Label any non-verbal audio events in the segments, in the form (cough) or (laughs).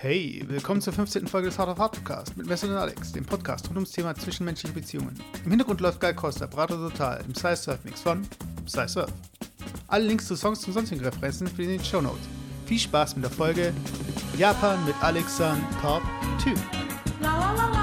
Hey, willkommen zur 15. Folge des Heart of Heart Podcast mit Messer und Alex, dem Podcast rund ums Thema zwischenmenschliche Beziehungen. Im Hintergrund läuft Guy Costa, Brato Total, im Sci Surf Mix von Sci Surf. Alle Links zu Songs und sonstigen Referenzen findet ihr in den Show Notes. Viel Spaß mit der Folge Japan mit Alexan Part 2.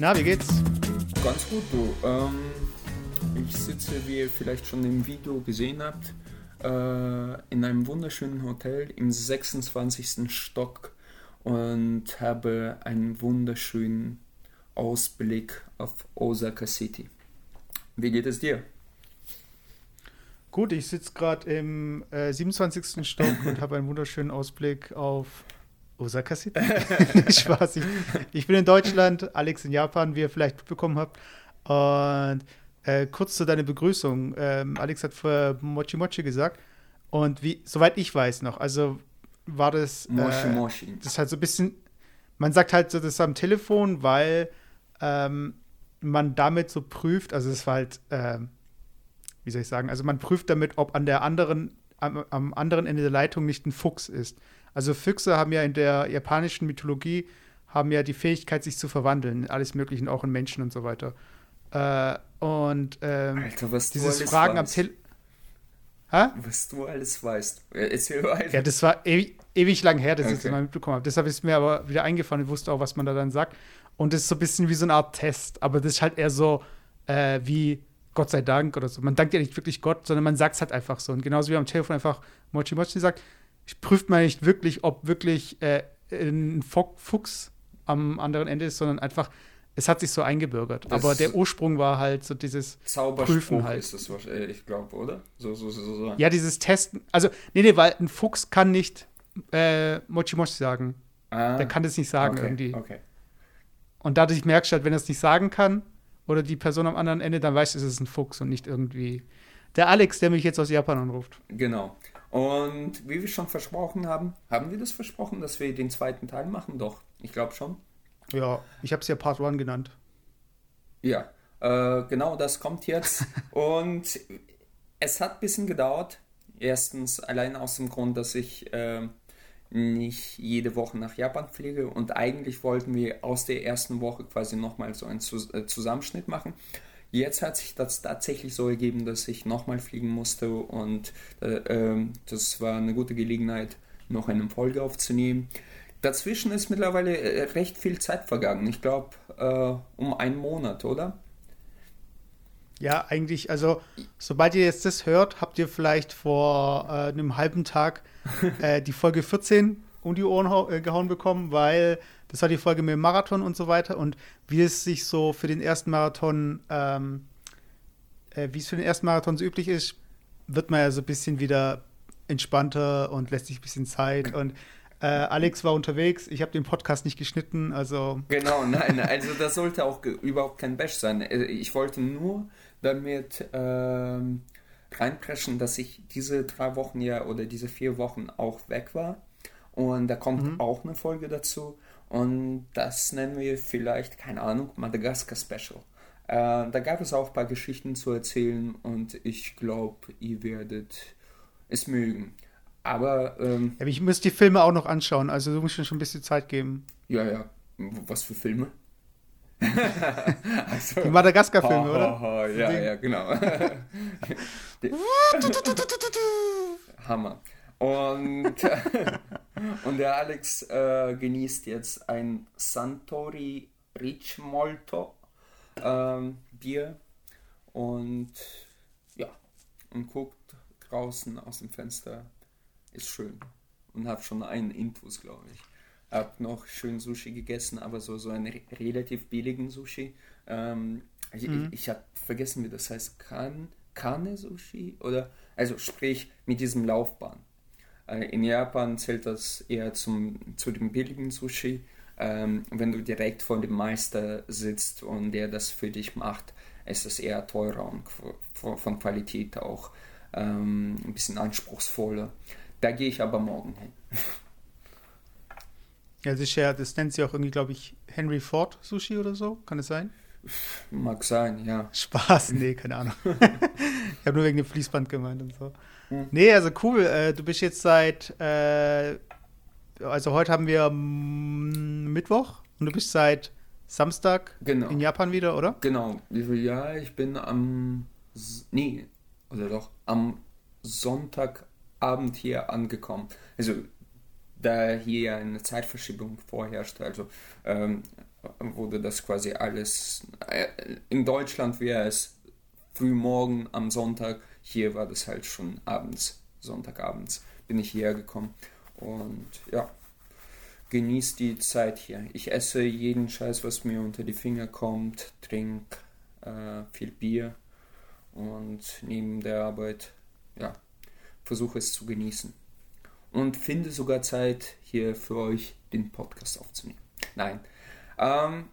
Na, wie geht's? Ganz gut, du. Ähm, ich sitze, wie ihr vielleicht schon im Video gesehen habt, äh, in einem wunderschönen Hotel im 26. Stock und habe einen wunderschönen Ausblick auf Osaka City. Wie geht es dir? Gut, ich sitze gerade im äh, 27. Stock und habe einen wunderschönen Ausblick auf Osaka City. (laughs) (laughs) Spaß. Ich, ich bin in Deutschland, Alex in Japan, wie ihr vielleicht mitbekommen habt. Und äh, kurz zu deiner Begrüßung. Ähm, Alex hat vorher Mochi Mochi gesagt. Und wie, soweit ich weiß noch, also war das. Moshi äh, Moshi. das ist halt so ein bisschen, man sagt halt so das am Telefon, weil ähm, man damit so prüft, also es war halt, ähm, wie soll ich sagen, also man prüft damit, ob an der anderen, am, am anderen Ende der Leitung nicht ein Fuchs ist. Also Füchse haben ja in der japanischen Mythologie, haben ja die Fähigkeit, sich zu verwandeln, in alles Mögliche, auch in Menschen und so weiter. Äh, und ähm, Alter, was dieses Fragen am weißt. Telefon. Hä? Was du alles weißt. Äh, Erzähl weiter. Ja, das war ewig, ewig lang her, dass ich das Okay. mal mitbekommen habe. Deshalb ist mir aber wieder eingefallen und wusste auch, was man da dann sagt. Und das ist so ein bisschen wie so eine Art Test. Aber das ist halt eher so äh, wie Gott sei Dank oder so. Man dankt ja nicht wirklich Gott, sondern man sagt es halt einfach so. Und genauso wie am Telefon einfach Mochi Mochi sagt, prüft mal nicht wirklich, ob wirklich äh, ein Fuchs am anderen Ende ist, sondern einfach, es hat sich so eingebürgert. Das aber der Ursprung war halt so dieses Zauberspruch Prüfen halt. ist es wahrscheinlich, ich glaube, oder? So, so, so, so. Ja, dieses Testen. Also, nee, nee, weil ein Fuchs kann nicht äh, Mochi Mochi sagen. Ah, Der kann das nicht sagen okay, irgendwie. Okay. Und dadurch merkst du halt, wenn er es nicht sagen kann, oder die Person am anderen Ende, dann weißt du, es ist ein Fuchs und nicht irgendwie der Alex, der mich jetzt aus Japan anruft. Genau. Und wie wir schon versprochen haben, haben wir das versprochen, dass wir den zweiten Teil machen? Doch, ich glaube schon. Ja, ich habe es ja Part 1 genannt. Ja, äh, genau das kommt jetzt. (laughs) Und es hat ein bisschen gedauert. Erstens allein aus dem Grund, dass ich äh, nicht jede Woche nach Japan fliege. Und eigentlich wollten wir aus der ersten Woche quasi nochmal so einen äh, Zusammenschnitt machen. Jetzt hat sich das tatsächlich so ergeben, dass ich nochmal fliegen musste und äh, ähm, das war eine gute Gelegenheit, noch eine Folge aufzunehmen. Dazwischen ist mittlerweile äh, recht viel Zeit vergangen. Ich glaube, äh, um einen Monat, oder? Ja, eigentlich, also, sobald ihr jetzt das hört, habt ihr vielleicht vor äh, einem halben Tag (laughs) äh, die Folge 14 um die Ohren äh, gehauen bekommen, weil das war die Folge mit dem Marathon und so weiter. Und wie es sich so für den ersten Marathon, ähm, äh, wie es für den ersten Marathon so üblich ist, wird man ja so ein bisschen wieder entspannter und lässt sich ein bisschen Zeit. (laughs) Und äh, Alex war unterwegs, ich habe den Podcast nicht geschnitten, also Genau, nein, also das sollte auch überhaupt kein Bash sein. Äh, Ich wollte nur damit ähm, reinpreschen, dass ich diese drei Wochen ja oder diese vier Wochen auch weg war. Und da kommt auch eine Folge dazu. Und das nennen wir vielleicht, keine Ahnung, Madagaskar Special. Äh, da gab es auch ein paar Geschichten zu erzählen und ich glaube, ihr werdet es mögen. Aber ähm, ja, ich muss die Filme auch noch anschauen, also du musst mir schon ein bisschen Zeit geben. ja, ja, was für Filme? (laughs) also, Die Madagaskar-Filme, oder? ha, ja, ja, genau. (laughs) (laughs) Hammer. Und, und der Alex äh, genießt jetzt ein Santori Rich Molto ähm, Bier und ja, und guckt draußen aus dem Fenster. Ist schön. Und hat schon einen Intus, glaube ich. Hab noch schön Sushi gegessen, aber so, so einen re- relativ billigen Sushi. Ähm, ich Mhm. ich, ich habe vergessen, wie das heißt. Kan, Kane Sushi? Oder, also sprich mit diesem Laufbahn. Äh, in Japan zählt das eher zum, zu dem billigen Sushi. Ähm, wenn du direkt vor dem Meister sitzt und der das für dich macht, ist es eher teurer und von Qualität auch ähm, ein bisschen anspruchsvoller. Da gehe ich aber morgen hin. (laughs) Ja, das, ja, das nennt sie auch irgendwie, glaube ich, Henry Ford Sushi oder so. Kann es sein? Mag sein, ja. Spaß, nee, keine Ahnung. (laughs) ich habe nur wegen dem Fließband gemeint und so. Hm. Nee, also cool. Äh, du bist jetzt seit, äh, also heute haben wir Mittwoch und du bist seit Samstag genau. in Japan wieder, oder? Genau. Ja, ich bin am, nee, oder doch, am Sonntagabend hier angekommen. Also da hier eine Zeitverschiebung vorherrscht, also ähm, wurde das quasi alles, äh, in Deutschland wäre es früh morgen am Sonntag, hier war das halt schon abends, Sonntagabends bin ich hierher gekommen und ja, genieße die Zeit hier. Ich esse jeden Scheiß, was mir unter die Finger kommt, trinke äh, viel Bier und neben der Arbeit, ja, versuche es zu genießen und finde sogar Zeit, hier für euch den Podcast aufzunehmen. Nein. Ähm,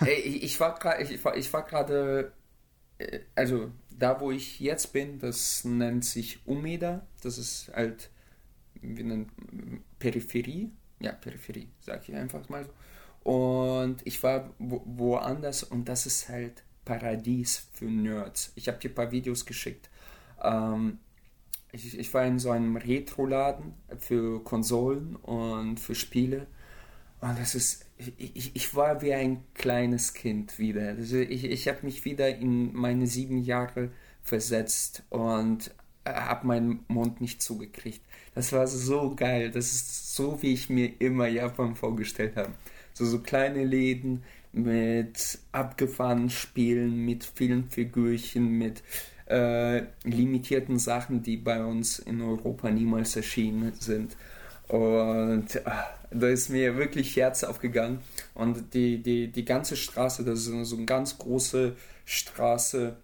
(laughs) ich, ich war gerade, ich, ich war gerade, äh, also da, wo ich jetzt bin, das nennt sich Umeda. Das ist halt, wie nennt Peripherie. Ja, Peripherie, sage ich einfach mal so. Und ich war wo, woanders und das ist halt Paradies für Nerds. Ich habe dir ein paar Videos geschickt. Ähm, ich, ich war in so einem Retro-Laden für Konsolen und für Spiele. Und das ist, ich, ich war wie ein kleines Kind wieder. Also ich, ich habe mich wieder in meine sieben Jahre versetzt und habe meinen Mund nicht zugekriegt. Das war so geil. Das ist so, wie ich mir immer Japan vorgestellt habe. So, so kleine Läden mit abgefahrenen Spielen, mit vielen Figürchen, mit äh, limitierten Sachen, die bei uns in Europa niemals erschienen sind. Und ach, da ist mir wirklich Herz aufgegangen. Und die, die, die ganze Straße, das ist so eine ganz große Straße.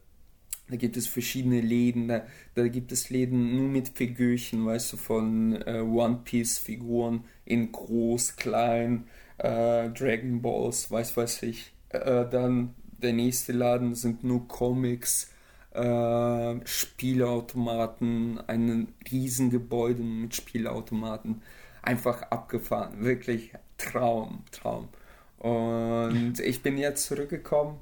Da gibt es verschiedene Läden, da, da gibt es Läden nur mit Figürchen, weißt du, von äh, One Piece Figuren in groß, klein, äh, Dragon Balls, weiß was ich. Äh, dann der nächste Laden sind nur Comics, äh, Spielautomaten, ein Riesengebäude mit Spielautomaten. Einfach abgefahren. Wirklich Traum, Traum. Und ich bin jetzt zurückgekommen,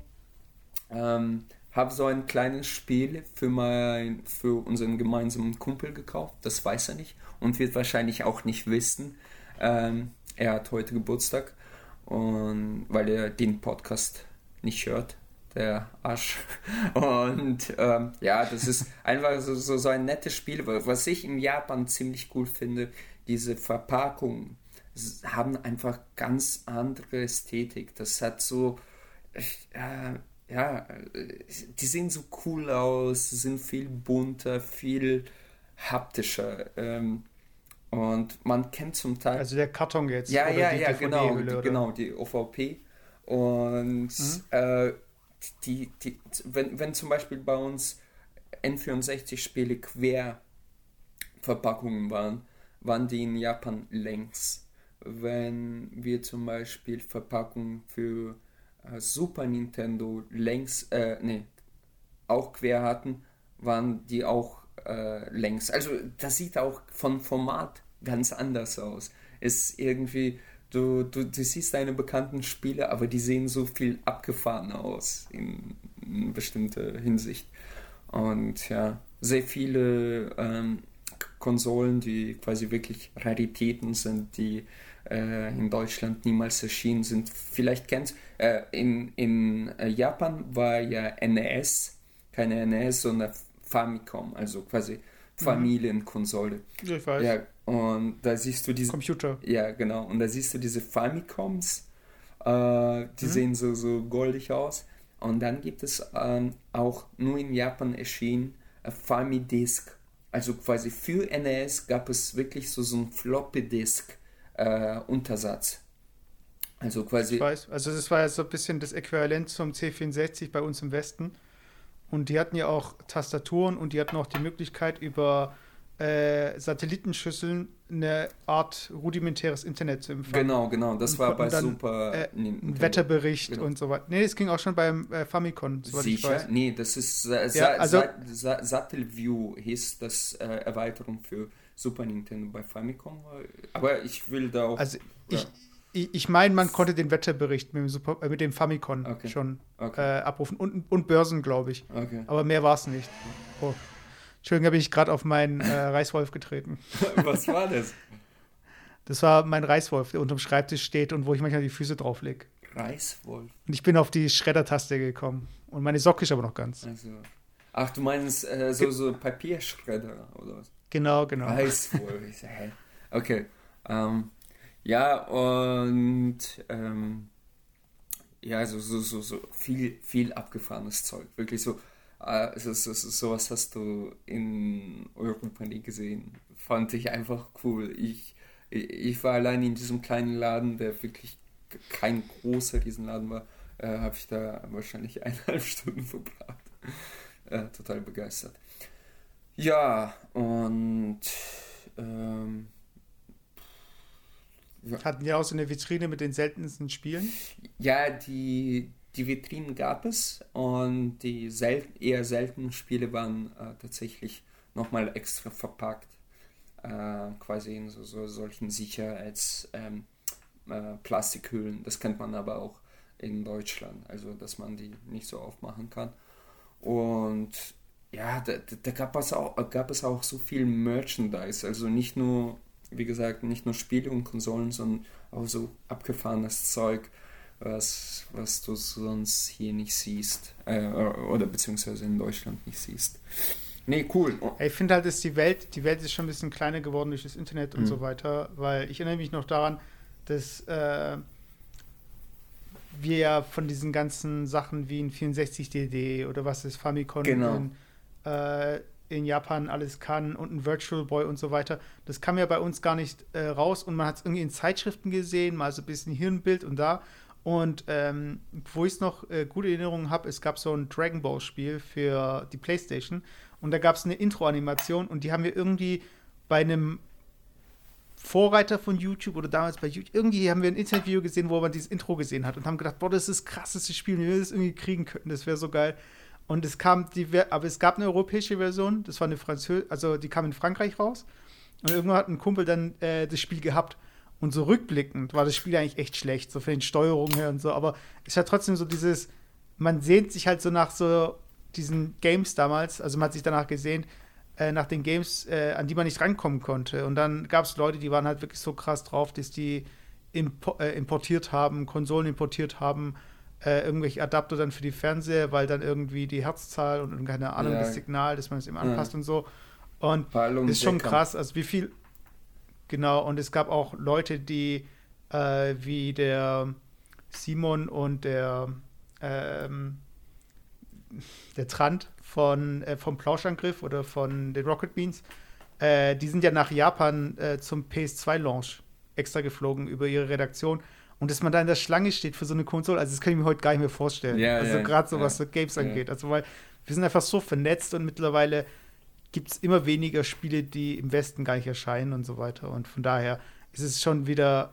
ähm, habe so ein kleines Spiel für, mein, für unseren gemeinsamen Kumpel gekauft. Das weiß er nicht und wird wahrscheinlich auch nicht wissen. Ähm, er hat heute Geburtstag und weil er den Podcast nicht hört der Arsch. (laughs) Und ähm, ja, das ist einfach so, so, ein nettes Spiel. Was ich in Japan ziemlich cool finde, diese Verpackungen haben einfach ganz andere Ästhetik. Das hat so, äh, ja, die sehen so cool aus, sind viel bunter, viel haptischer. Ähm, und man kennt zum Teil. Also der Karton jetzt. Ja, ja, ja, genau, die, genau, die OVP. Und mhm. äh, die, die, wenn, wenn zum Beispiel bei uns N64-Spiele Querverpackungen waren, waren die in Japan längs. Wenn wir zum Beispiel Verpackungen für äh, Super Nintendo längs, äh, nee, auch quer hatten, waren die auch äh, längs. Also das sieht auch von Format ganz anders aus. Ist irgendwie Du, du, du siehst deine bekannten Spiele, aber die sehen so viel abgefahrener aus in, in bestimmter Hinsicht. Und ja, sehr viele ähm, Konsolen, die quasi wirklich Raritäten sind, die äh, in Deutschland niemals erschienen sind. Vielleicht kennst äh, in, in äh, Japan war ja NES, keine NES, sondern Famicom, also quasi mhm. Familienkonsole. Ich weiß. Ja, und da siehst du diese. Computer. Ja, genau. Und da siehst du diese Famicoms. Äh, die mhm. sehen so, so goldig aus. Und dann gibt es ähm, auch nur in Japan erschienen äh, Famidisk. Also quasi für NES gab es wirklich so, so einen Floppy-Disk-Untersatz. Äh, also quasi. Ich weiß, also das war ja so ein bisschen das Äquivalent zum C64 bei uns im Westen. Und die hatten ja auch Tastaturen und die hatten auch die Möglichkeit über äh, Satellitenschüsseln eine Art rudimentäres Internet zu empfangen. Genau, genau. Das war bei dann, Super äh, Nintendo. Ein Wetterbericht Genau. und so weiter. Nee, es ging auch schon beim äh, Famicom, Sicher? Nee, das ist äh, Ja, also- Sa Sa Sattelview hieß das äh, Erweiterung für Super Nintendo bei Famicom. Aber ich will da auch. Also ja. ich, ich, ich meine, man konnte den Wetterbericht mit dem, Super, äh, mit dem Famicom Okay. schon Okay. äh, abrufen und, und Börsen, glaube ich. okay. Aber mehr war es nicht. Oh. Entschuldigung, habe ich gerade auf meinen äh, Reißwolf getreten. (laughs) Was war das? Das war mein Reißwolf, der unterm Schreibtisch steht und wo ich manchmal die Füße drauf lege. Reiswolf. Und ich bin auf die Schreddertaste gekommen. Und meine Socke ist aber noch ganz. Also. Ach, du meinst äh, so, so Papierschredder oder was? Genau, genau. Reiswolf. Ich sag, hä? Okay. Ähm, ja, und ähm, ja, so, so, so, so viel, viel abgefahrenes Zeug. Wirklich so, äh, so, so, so, sowas hast du in Europa nie gesehen. Fand ich einfach cool. Ich, ich, war allein in diesem kleinen Laden, der wirklich kein großer Riesenladen war, äh, habe ich da wahrscheinlich (laughs) eineinhalb Stunden verbracht. Äh, total begeistert. Ja, und ähm, Hatten die auch so eine Vitrine mit den seltensten Spielen? ja, die, die Vitrinen gab es und die sel eher seltenen Spiele waren äh, tatsächlich nochmal extra verpackt. Äh, quasi in so, so solchen Sicherheits ähm, äh. Das kennt man aber auch in Deutschland, also dass man die nicht so aufmachen kann. Und ja, da, da- da gab, es auch, gab es auch so viel Merchandise, also nicht nur, wie gesagt, nicht nur Spiele und Konsolen, sondern auch so abgefahrenes Zeug, was, was du sonst hier nicht siehst, äh, oder beziehungsweise in Deutschland nicht siehst. Nee, cool. Ich finde halt, dass die Welt, die Welt ist schon ein bisschen kleiner geworden durch das Internet und Mhm. so weiter, weil ich erinnere mich noch daran, dass äh, wir ja von diesen ganzen Sachen wie ein 64DD oder was ist Famicom Genau. in, äh, in Japan alles kann und ein Virtual Boy und so weiter, das kam ja bei uns gar nicht äh, raus und man hat es irgendwie in Zeitschriften gesehen, mal so ein bisschen hier ein Bild und da. Und ähm, wo ich es noch äh, gute Erinnerungen habe, es gab so ein Dragon Ball Spiel für die Playstation und da gab es eine Intro-Animation und die haben wir irgendwie bei einem Vorreiter von YouTube oder damals bei YouTube, irgendwie haben wir ein Interview gesehen, wo man dieses Intro gesehen hat und haben gedacht, boah, das ist das krasseste Spiel, wenn wir das irgendwie kriegen könnten, das wäre so geil. Und es kam, die, aber es gab eine europäische Version, das war eine Französische, also die kam in Frankreich raus und irgendwann hat ein Kumpel dann äh, das Spiel gehabt. Und so rückblickend war das Spiel eigentlich echt schlecht, so von den Steuerungen her und so, aber es hat trotzdem so dieses, man sehnt sich halt so nach so diesen Games damals, also man hat sich danach gesehen, äh, nach den Games, äh, an die man nicht rankommen konnte. Und dann gab es Leute, die waren halt wirklich so krass drauf, dass die impo äh, importiert haben, Konsolen importiert haben, äh, irgendwelche Adapter dann für die Fernseher, weil dann irgendwie die Herzzahl und keine Ahnung, Ja. das Signal, dass man es eben anpasst und so. Und ist schon krass, also wie viel, genau, und es gab auch Leute, die äh, wie der Simon und der ähm, der Trant von, äh, vom Plauschangriff oder von den Rocket Beans, äh, die sind ja nach Japan äh, zum PS2-Launch extra geflogen über ihre Redaktion. Und dass man da in der Schlange steht für so eine Konsole, also das kann ich mir heute gar nicht mehr vorstellen. Ja, also ja, gerade so ja, was so Games angeht. Also weil wir sind einfach so vernetzt und mittlerweile gibt es immer weniger Spiele, die im Westen gar nicht erscheinen und so weiter. Und von daher ist es schon wieder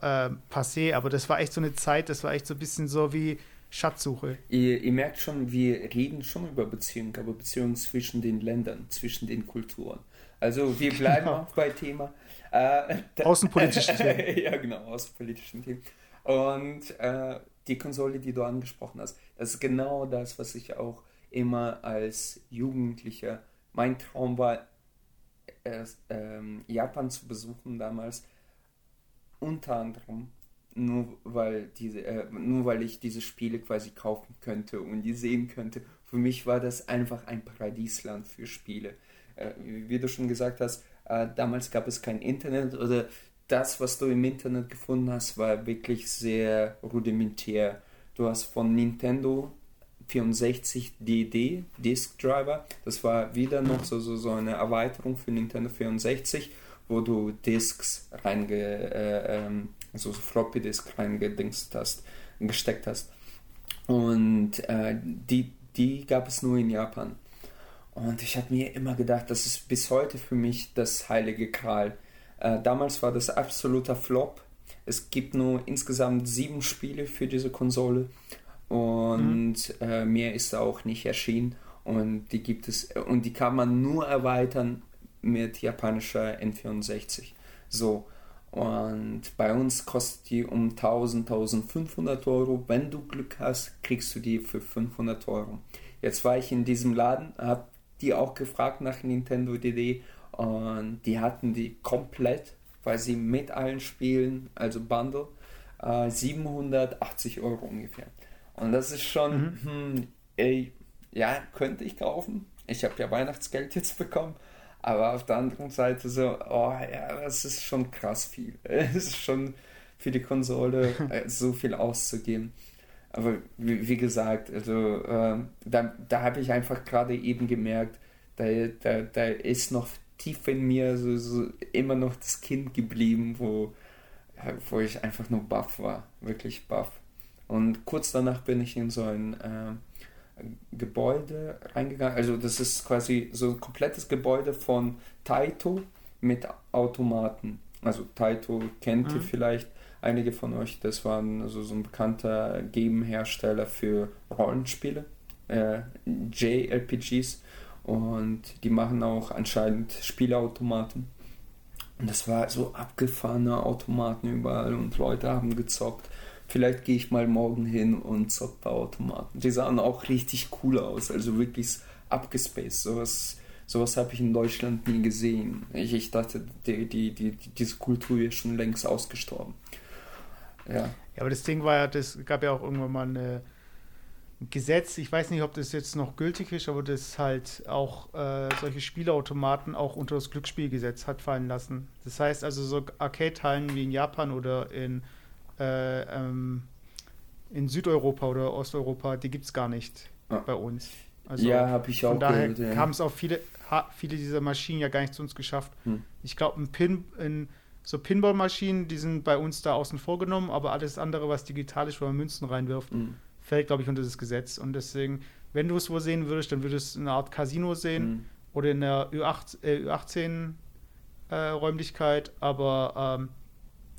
äh, passé, aber das war echt so eine Zeit, das war echt so ein bisschen so wie Schatzsuche. Ihr, ihr merkt schon, wir reden schon über Beziehungen, aber Beziehungen zwischen den Ländern, zwischen den Kulturen. Also wir (laughs) bleiben Genau. auch bei Thema. Äh, Außenpolitischen (laughs) Themen. ja, genau, außenpolitischen Themen. Und äh, die Konsole, die du angesprochen hast, das ist genau das, was ich auch immer als Jugendlicher, mein Traum war, erst, ähm, Japan zu besuchen damals, unter anderem nur weil diese, äh, nur weil ich diese Spiele quasi kaufen könnte und die sehen könnte. Für mich war das einfach ein Paradiesland für Spiele. Äh, wie wie du schon gesagt hast, äh, damals gab es kein Internet oder das, was du im Internet gefunden hast, war wirklich sehr rudimentär. Du hast von Nintendo 64 DD Disk Driver, das war wieder noch so, so, so eine Erweiterung für Nintendo 64, wo du Disks reinge, äh, ähm, so Floppy Disk reingedingst hast, gesteckt hast. Und äh, die, die gab es nur in Japan. Und ich habe mir immer gedacht, das ist bis heute für mich das heilige Kral. Äh, damals war das absoluter Flop. Es gibt nur insgesamt sieben Spiele für diese Konsole und mhm. äh, mehr ist auch nicht erschienen. Und die gibt es und die kann man nur erweitern mit japanischer N64. So. Und bei uns kostet die um 1000, 1500 Euro. Wenn du Glück hast, kriegst du die für 500 Euro. Jetzt war ich in diesem Laden, habe die auch gefragt nach Nintendo DD und die hatten die komplett, weil sie mit allen Spielen, also Bundle, äh, 780 Euro ungefähr. Und das ist schon, mhm. hm, ey, ja, könnte ich kaufen. Ich habe ja Weihnachtsgeld jetzt bekommen. Aber auf der anderen Seite so, oh ja, das ist schon krass viel. (laughs) Es ist schon für die Konsole (laughs) äh, so viel auszugeben. Aber wie, wie gesagt, also äh, da, da habe ich einfach gerade eben gemerkt, da, da, da ist noch tief in mir so, so immer noch das Kind geblieben, wo, wo ich einfach nur baff war, wirklich baff. Und kurz danach bin ich in so ein äh, Gebäude reingegangen. Also das ist quasi so ein komplettes Gebäude von Taito mit Automaten. Also Taito kennt mhm. ihr vielleicht einige von euch. Das war also so ein bekannter Game-Hersteller für Rollenspiele, äh, JRPGs. Und die machen auch anscheinend Spielautomaten. Und das war so abgefahrene Automaten überall und Leute haben gezockt. Vielleicht gehe ich mal morgen hin und zock paar Automaten. Die sahen auch richtig cool aus, also wirklich abgespaced. Sowas, sowas habe ich in Deutschland nie gesehen. Ich, ich dachte, die, die, die, diese Kultur ist schon längst ausgestorben. Ja. ja, aber das Ding war ja, das gab ja auch irgendwann mal eine Gesetz, ich weiß nicht, ob das jetzt noch gültig ist, aber das halt auch äh, solche Spielautomaten auch unter das Glücksspielgesetz hat fallen lassen. Das heißt also so Arcade-Hallen wie in Japan oder in, äh, ähm, in Südeuropa oder Osteuropa, die gibt es gar nicht ah. bei uns. Also ja, habe ich auch Von daher ja. haben es auch viele, viele dieser Maschinen ja gar nicht zu uns geschafft. Hm. Ich glaube, ein Pin, in, so Pinball-Maschinen, die sind bei uns da außen vor genommen, aber alles andere, was digital ist, wo man Münzen reinwirft, hm fällt, glaube ich, unter das Gesetz. Und deswegen, wenn du es wo sehen würdest, dann würdest du eine Art Casino sehen mhm. oder in der Ü8, äh, Ü18-Räumlichkeit. Äh, Aber ähm,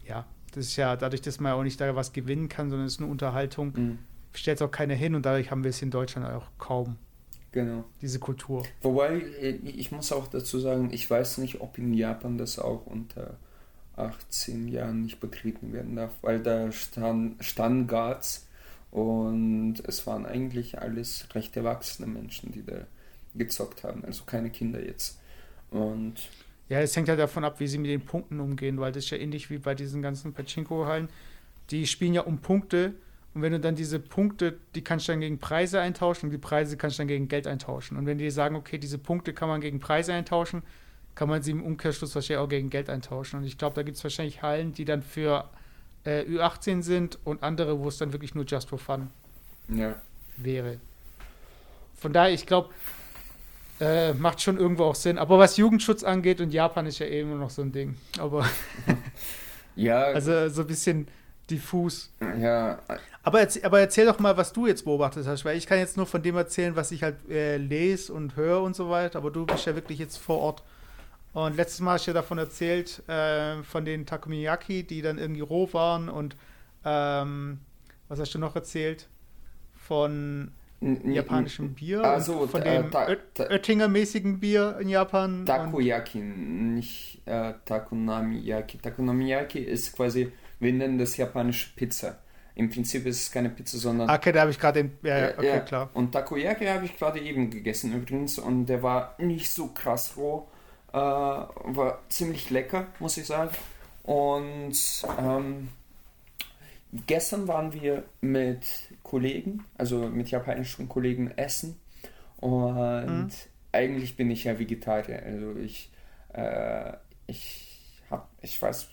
ja, das ist ja dadurch, dass man auch nicht da was gewinnen kann, sondern es ist eine Unterhaltung, mhm. stellt es auch keiner hin und dadurch haben wir es in Deutschland auch kaum. Genau. Diese Kultur. Wobei, äh, ich muss auch dazu sagen, ich weiß nicht, ob in Japan das auch unter 18 Jahren nicht betrieben werden darf, weil da stand, stand Guards und es waren eigentlich alles recht erwachsene Menschen, die da gezockt haben, also keine Kinder jetzt. Und ja, es hängt ja davon ab, wie sie mit den Punkten umgehen, weil das ist ja ähnlich wie bei diesen ganzen Pachinko-Hallen. Die spielen ja um Punkte und wenn du dann diese Punkte, die kannst du dann gegen Preise eintauschen und die Preise kannst du dann gegen Geld eintauschen. Und wenn die sagen, okay, diese Punkte kann man gegen Preise eintauschen, kann man sie im Umkehrschluss wahrscheinlich auch gegen Geld eintauschen. Und ich glaube, da gibt es wahrscheinlich Hallen, die dann für äh, Ü18 sind und andere, wo es dann wirklich nur Just for Fun ja. wäre. Von daher, ich glaube, äh, macht schon irgendwo auch Sinn. Aber was Jugendschutz angeht, und Japan ist ja eh immer noch so ein Ding. Aber (laughs) ja. Also so ein bisschen diffus. Ja. Aber, erzähl, aber erzähl doch mal, was du jetzt beobachtet hast, weil ich kann jetzt nur von dem erzählen, was ich halt äh, lese und höre und so weiter, aber du bist ja wirklich jetzt vor Ort. Und letztes Mal hast du ja davon erzählt, äh, von den Takoyaki, die dann irgendwie roh waren. Und ähm, was hast du noch erzählt? Von japanischem Bier? Also von dem Oettinger-mäßigen Bier in Japan? Takoyaki, nicht äh, Takunami-Yaki. Takunami-Yaki ist quasi, wir nennen das japanische Pizza. Im Prinzip ist es keine Pizza, sondern. Okay, da habe ich gerade den. Ja, okay, ja. klar. Und Takoyaki habe ich gerade eben gegessen übrigens und der war nicht so krass roh äh, war ziemlich lecker, muss ich sagen. Und ähm, gestern waren wir mit Kollegen, also mit japanischen Kollegen essen. Und mhm. eigentlich bin ich ja Vegetarier. Also ich, äh, ich habe, ich weiß,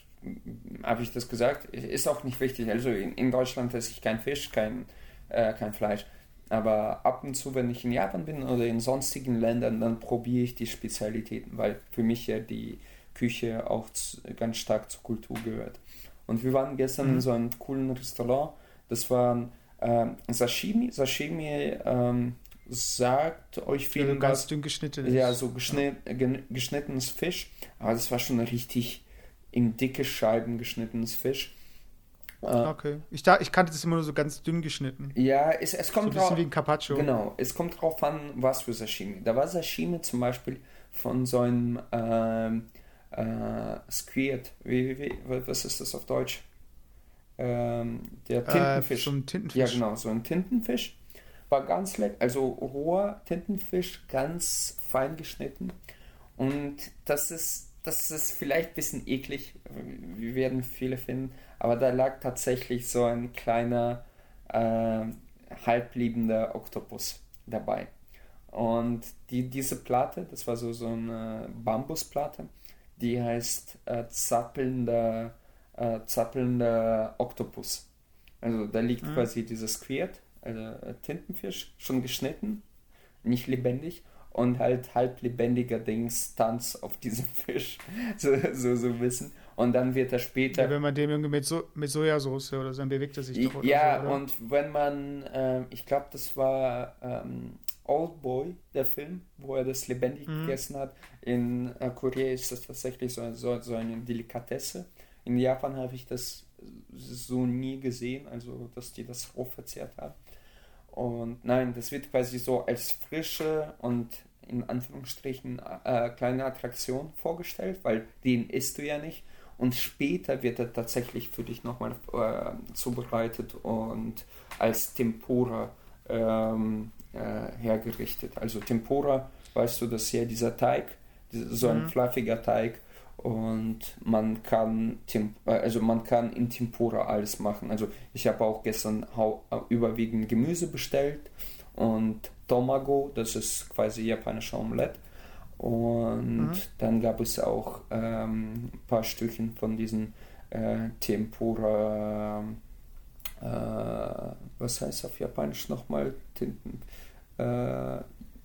habe ich das gesagt? Ist auch nicht wichtig. Also in, in Deutschland esse ich kein Fisch, kein, äh, kein Fleisch. Aber ab und zu, wenn ich in Japan bin oder in sonstigen Ländern, dann probiere ich die Spezialitäten, weil für mich ja die Küche auch zu, ganz stark zur Kultur gehört. Und wir waren gestern mhm. in so einem coolen Restaurant. Das waren äh, Sashimi. Sashimi ähm, sagt euch viel ja, ganz dünn geschnitten. Ja, so geschnitt, geschnittenes Fisch. Aber das war schon richtig in dicke Scheiben geschnittenes Fisch. Äh, okay. Ich, da, ich kannte das immer nur so ganz dünn geschnitten. Ja, es, es kommt so ein bisschen wie ein Carpaccio. Genau, es kommt drauf an, was für Sashimi. Da war Sashimi zum Beispiel von so einem ähm, äh, Squirt. Wie, wie, was ist das auf Deutsch? Ähm, der äh, Tintenfisch. Äh, so Tintenfisch. Ja, genau, so ein Tintenfisch. War ganz lecker. Also roher Tintenfisch, ganz fein geschnitten. Und das ist, das ist vielleicht ein bisschen eklig. Wir werden viele finden. Aber da lag tatsächlich so ein kleiner, äh, halbliebender Oktopus dabei. Und die, diese Platte, das war so, so eine Bambusplatte, die heißt äh, zappelnder, äh, zappelnder Oktopus. Also da liegt mhm. quasi dieses Quirt, also äh, Tintenfisch, schon geschnitten, nicht lebendig und halt halb lebendiger Dings Tanz auf diesem (laughs) Fisch, so, so, so wissen. Und dann wird er später. Ja, wenn man dem irgendwie mit, so mit Sojasauce oder so, dann bewegt er sich doch. Ja, so, und wenn man, äh, ich glaube, das war ähm, Old Boy, der Film, wo er das lebendig mhm. gegessen hat. In äh, Korea ist das tatsächlich so, so, so eine Delikatesse. In Japan habe ich das so nie gesehen, also dass die das roh verzehrt haben. Und nein, das wird quasi so als frische und in Anführungsstrichen äh, kleine Attraktion vorgestellt, weil den isst du ja nicht. Und später wird er tatsächlich für dich nochmal äh, zubereitet und als Tempura ähm, äh, hergerichtet. Also Tempura, weißt du, das ist ja dieser Teig, so ein mhm. fluffiger Teig und man kann äh, also man kann in Tempura alles machen. Also ich habe auch gestern äh, überwiegend Gemüse bestellt und Tomago, das ist quasi japanischer Omelette. Und mhm. dann gab es auch ähm, ein paar Stückchen von diesen äh, Tempura, äh, was heißt auf Japanisch nochmal? Tinten, äh,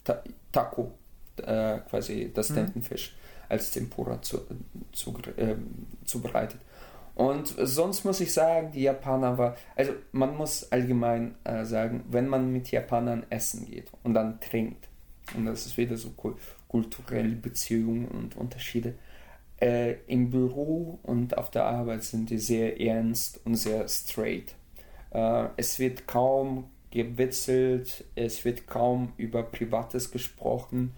ta Taco, äh, quasi das mhm. Tintenfisch als Tempura zu, zu, äh, zubereitet. Und sonst muss ich sagen, die Japaner war, also man muss allgemein äh, sagen, wenn man mit Japanern essen geht und dann trinkt, und das ist wieder so kulturelle Beziehungen und Unterschiede, äh, im Büro und auf der Arbeit sind die sehr ernst und sehr straight. Äh, es wird kaum gewitzelt, es wird kaum über Privates gesprochen,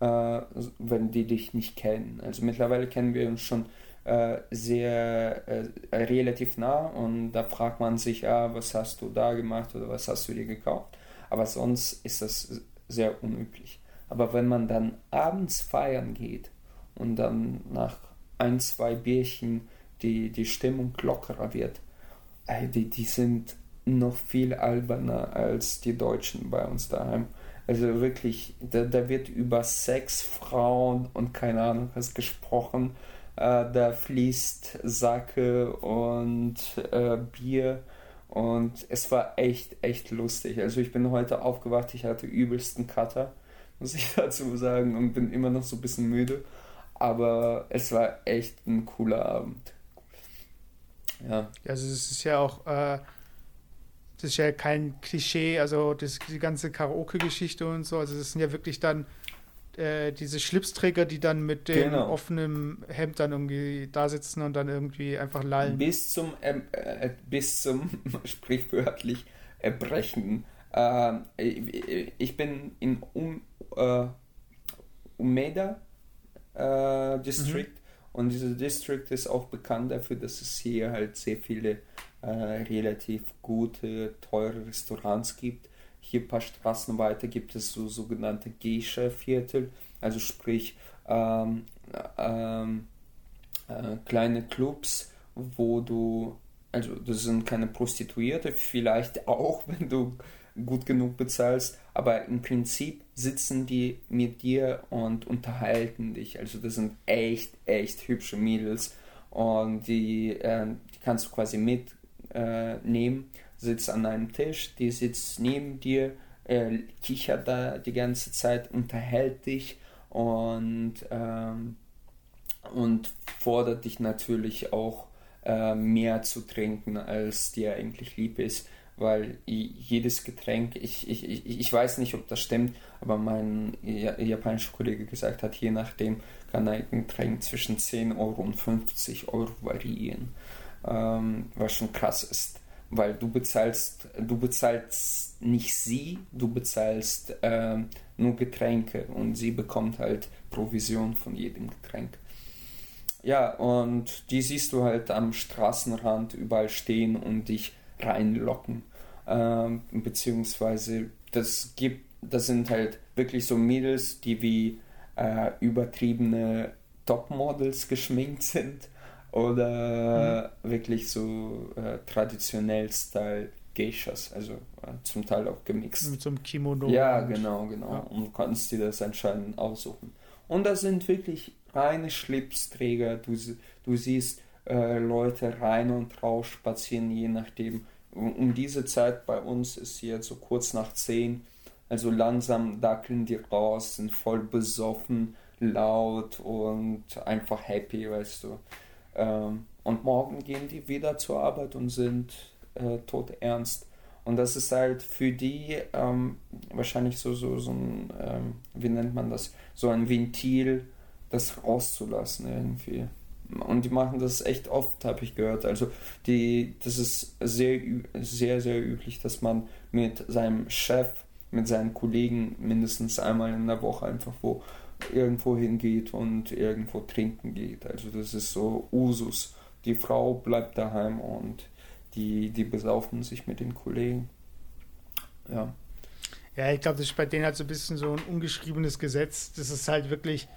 äh, wenn die dich nicht kennen. Also mittlerweile kennen wir uns schon äh, sehr relativ nah und da fragt man sich, ah, was hast du da gemacht oder was hast du dir gekauft. Aber sonst ist das sehr unüblich. Aber wenn man dann abends feiern geht und dann nach ein, zwei Bierchen die, die Stimmung lockerer wird, die, die sind noch viel alberner als die Deutschen bei uns daheim. Also wirklich, da, da wird über Sex, Frauen und keine Ahnung was gesprochen. Äh, da fließt Sake und äh, Bier. Und es war echt, echt lustig. Also ich bin heute aufgewacht, ich hatte übelsten Cutter, muss ich (laughs) dazu sagen, und bin immer noch so ein bisschen müde. Aber es war echt ein cooler Abend. Ja. Also es ist ja auch äh, das ist ja kein Klischee, also das, die ganze Karaoke-Geschichte und so. Also das sind ja wirklich dann äh, diese Schlipsträger, die dann mit dem genau. offenen Hemd dann irgendwie da sitzen und dann irgendwie einfach lallen. Bis zum, äh, äh, bis zum (laughs) sprichwörtlich Erbrechen. Ähm, ich bin in um, äh, Umeda äh, District. Und dieser District ist auch bekannt dafür, dass es hier halt sehr viele äh, relativ gute, teure Restaurants gibt. Hier ein paar Straßen weiter gibt es so sogenannte Geisha-Viertel, also sprich ähm, ähm, äh, kleine Clubs, wo du, also das sind keine Prostituierte, vielleicht auch, (laughs) wenn du gut genug bezahlst, aber im Prinzip sitzen die mit dir und unterhalten dich. Also das sind echt, echt hübsche Mädels und die, äh, die kannst du quasi mit äh, sitzt an einem Tisch, die sitzt neben dir, äh, kichert da die ganze Zeit, unterhält dich und, ähm, und fordert dich natürlich auch äh, mehr zu trinken, als dir eigentlich lieb ist. Weil jedes Getränk, ich, ich, ich, ich weiß nicht, ob das stimmt, aber mein japanischer Kollege gesagt hat, je nachdem kann ein Getränk zwischen 10 Euro und 50 Euro variieren, ähm, was schon krass ist, weil du bezahlst, du bezahlst nicht sie, du bezahlst ähm, nur Getränke und sie bekommt halt Provision von jedem Getränk. Ja, und die siehst du halt am Straßenrand überall stehen und dich reinlocken. Ähm, beziehungsweise das gibt, das sind halt wirklich so Mädels, die wie äh, übertriebene Topmodels geschminkt sind oder mhm. wirklich so äh, traditionell Style Geishas, also äh, zum Teil auch gemixt. Mit so einem Kimono. Ja, genau, genau. Ja. Und du kannst dir das anscheinend aussuchen. Und das sind wirklich reine Schlipsträger. Du, du siehst äh, Leute rein und raus spazieren, je nachdem. Um, diese Zeit bei uns ist jetzt so kurz nach 10. Also langsam dackeln die raus, sind voll besoffen, laut und einfach happy, weißt du. Ähm, und morgen gehen die wieder zur Arbeit und sind äh, tot ernst. Und das ist halt für die ähm, wahrscheinlich so, so, so ein, ähm, wie nennt man das, so ein Ventil, das rauszulassen irgendwie. Und die machen das echt oft, habe ich gehört. Also die, das ist sehr, sehr, sehr üblich, dass man mit seinem Chef, mit seinen Kollegen mindestens einmal in der Woche einfach wo irgendwo hingeht und irgendwo trinken geht. Also das ist so Usus. Die Frau bleibt daheim und die, die besaufen sich mit den Kollegen. Ja. Ja, ich glaube, das ist bei denen halt so ein bisschen so ein ungeschriebenes Gesetz, dass es halt wirklich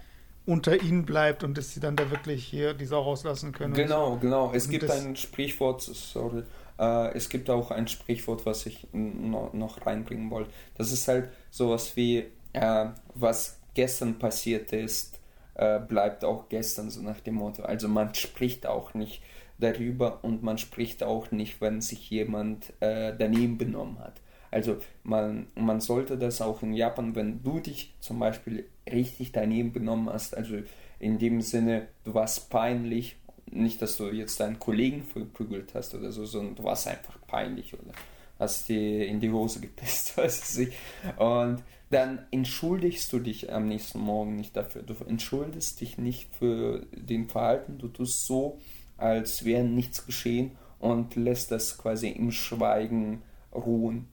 unter ihnen bleibt und dass sie dann da wirklich hier die Sau rauslassen können. Genau, genau. Es gibt ein Sprichwort, sorry, äh, es gibt auch ein Sprichwort, was ich noch, noch reinbringen wollte. Das ist halt sowas wie, äh, was gestern passiert ist, äh, bleibt auch gestern, so nach dem Motto. Also man spricht auch nicht darüber und man spricht auch nicht, wenn sich jemand äh, daneben benommen hat. Also man, man sollte das auch in Japan, wenn du dich zum Beispiel richtig daneben benommen hast, also in dem Sinne, du warst peinlich, nicht, dass du jetzt deinen Kollegen verprügelt hast oder so, sondern du warst einfach peinlich oder hast dir in die Hose gepisst, (laughs) weiß ich. Und dann entschuldigst du dich am nächsten Morgen nicht dafür. Du entschuldigst dich nicht für den Verhalten, du tust so, als wäre nichts geschehen und lässt das quasi im Schweigen ruhen.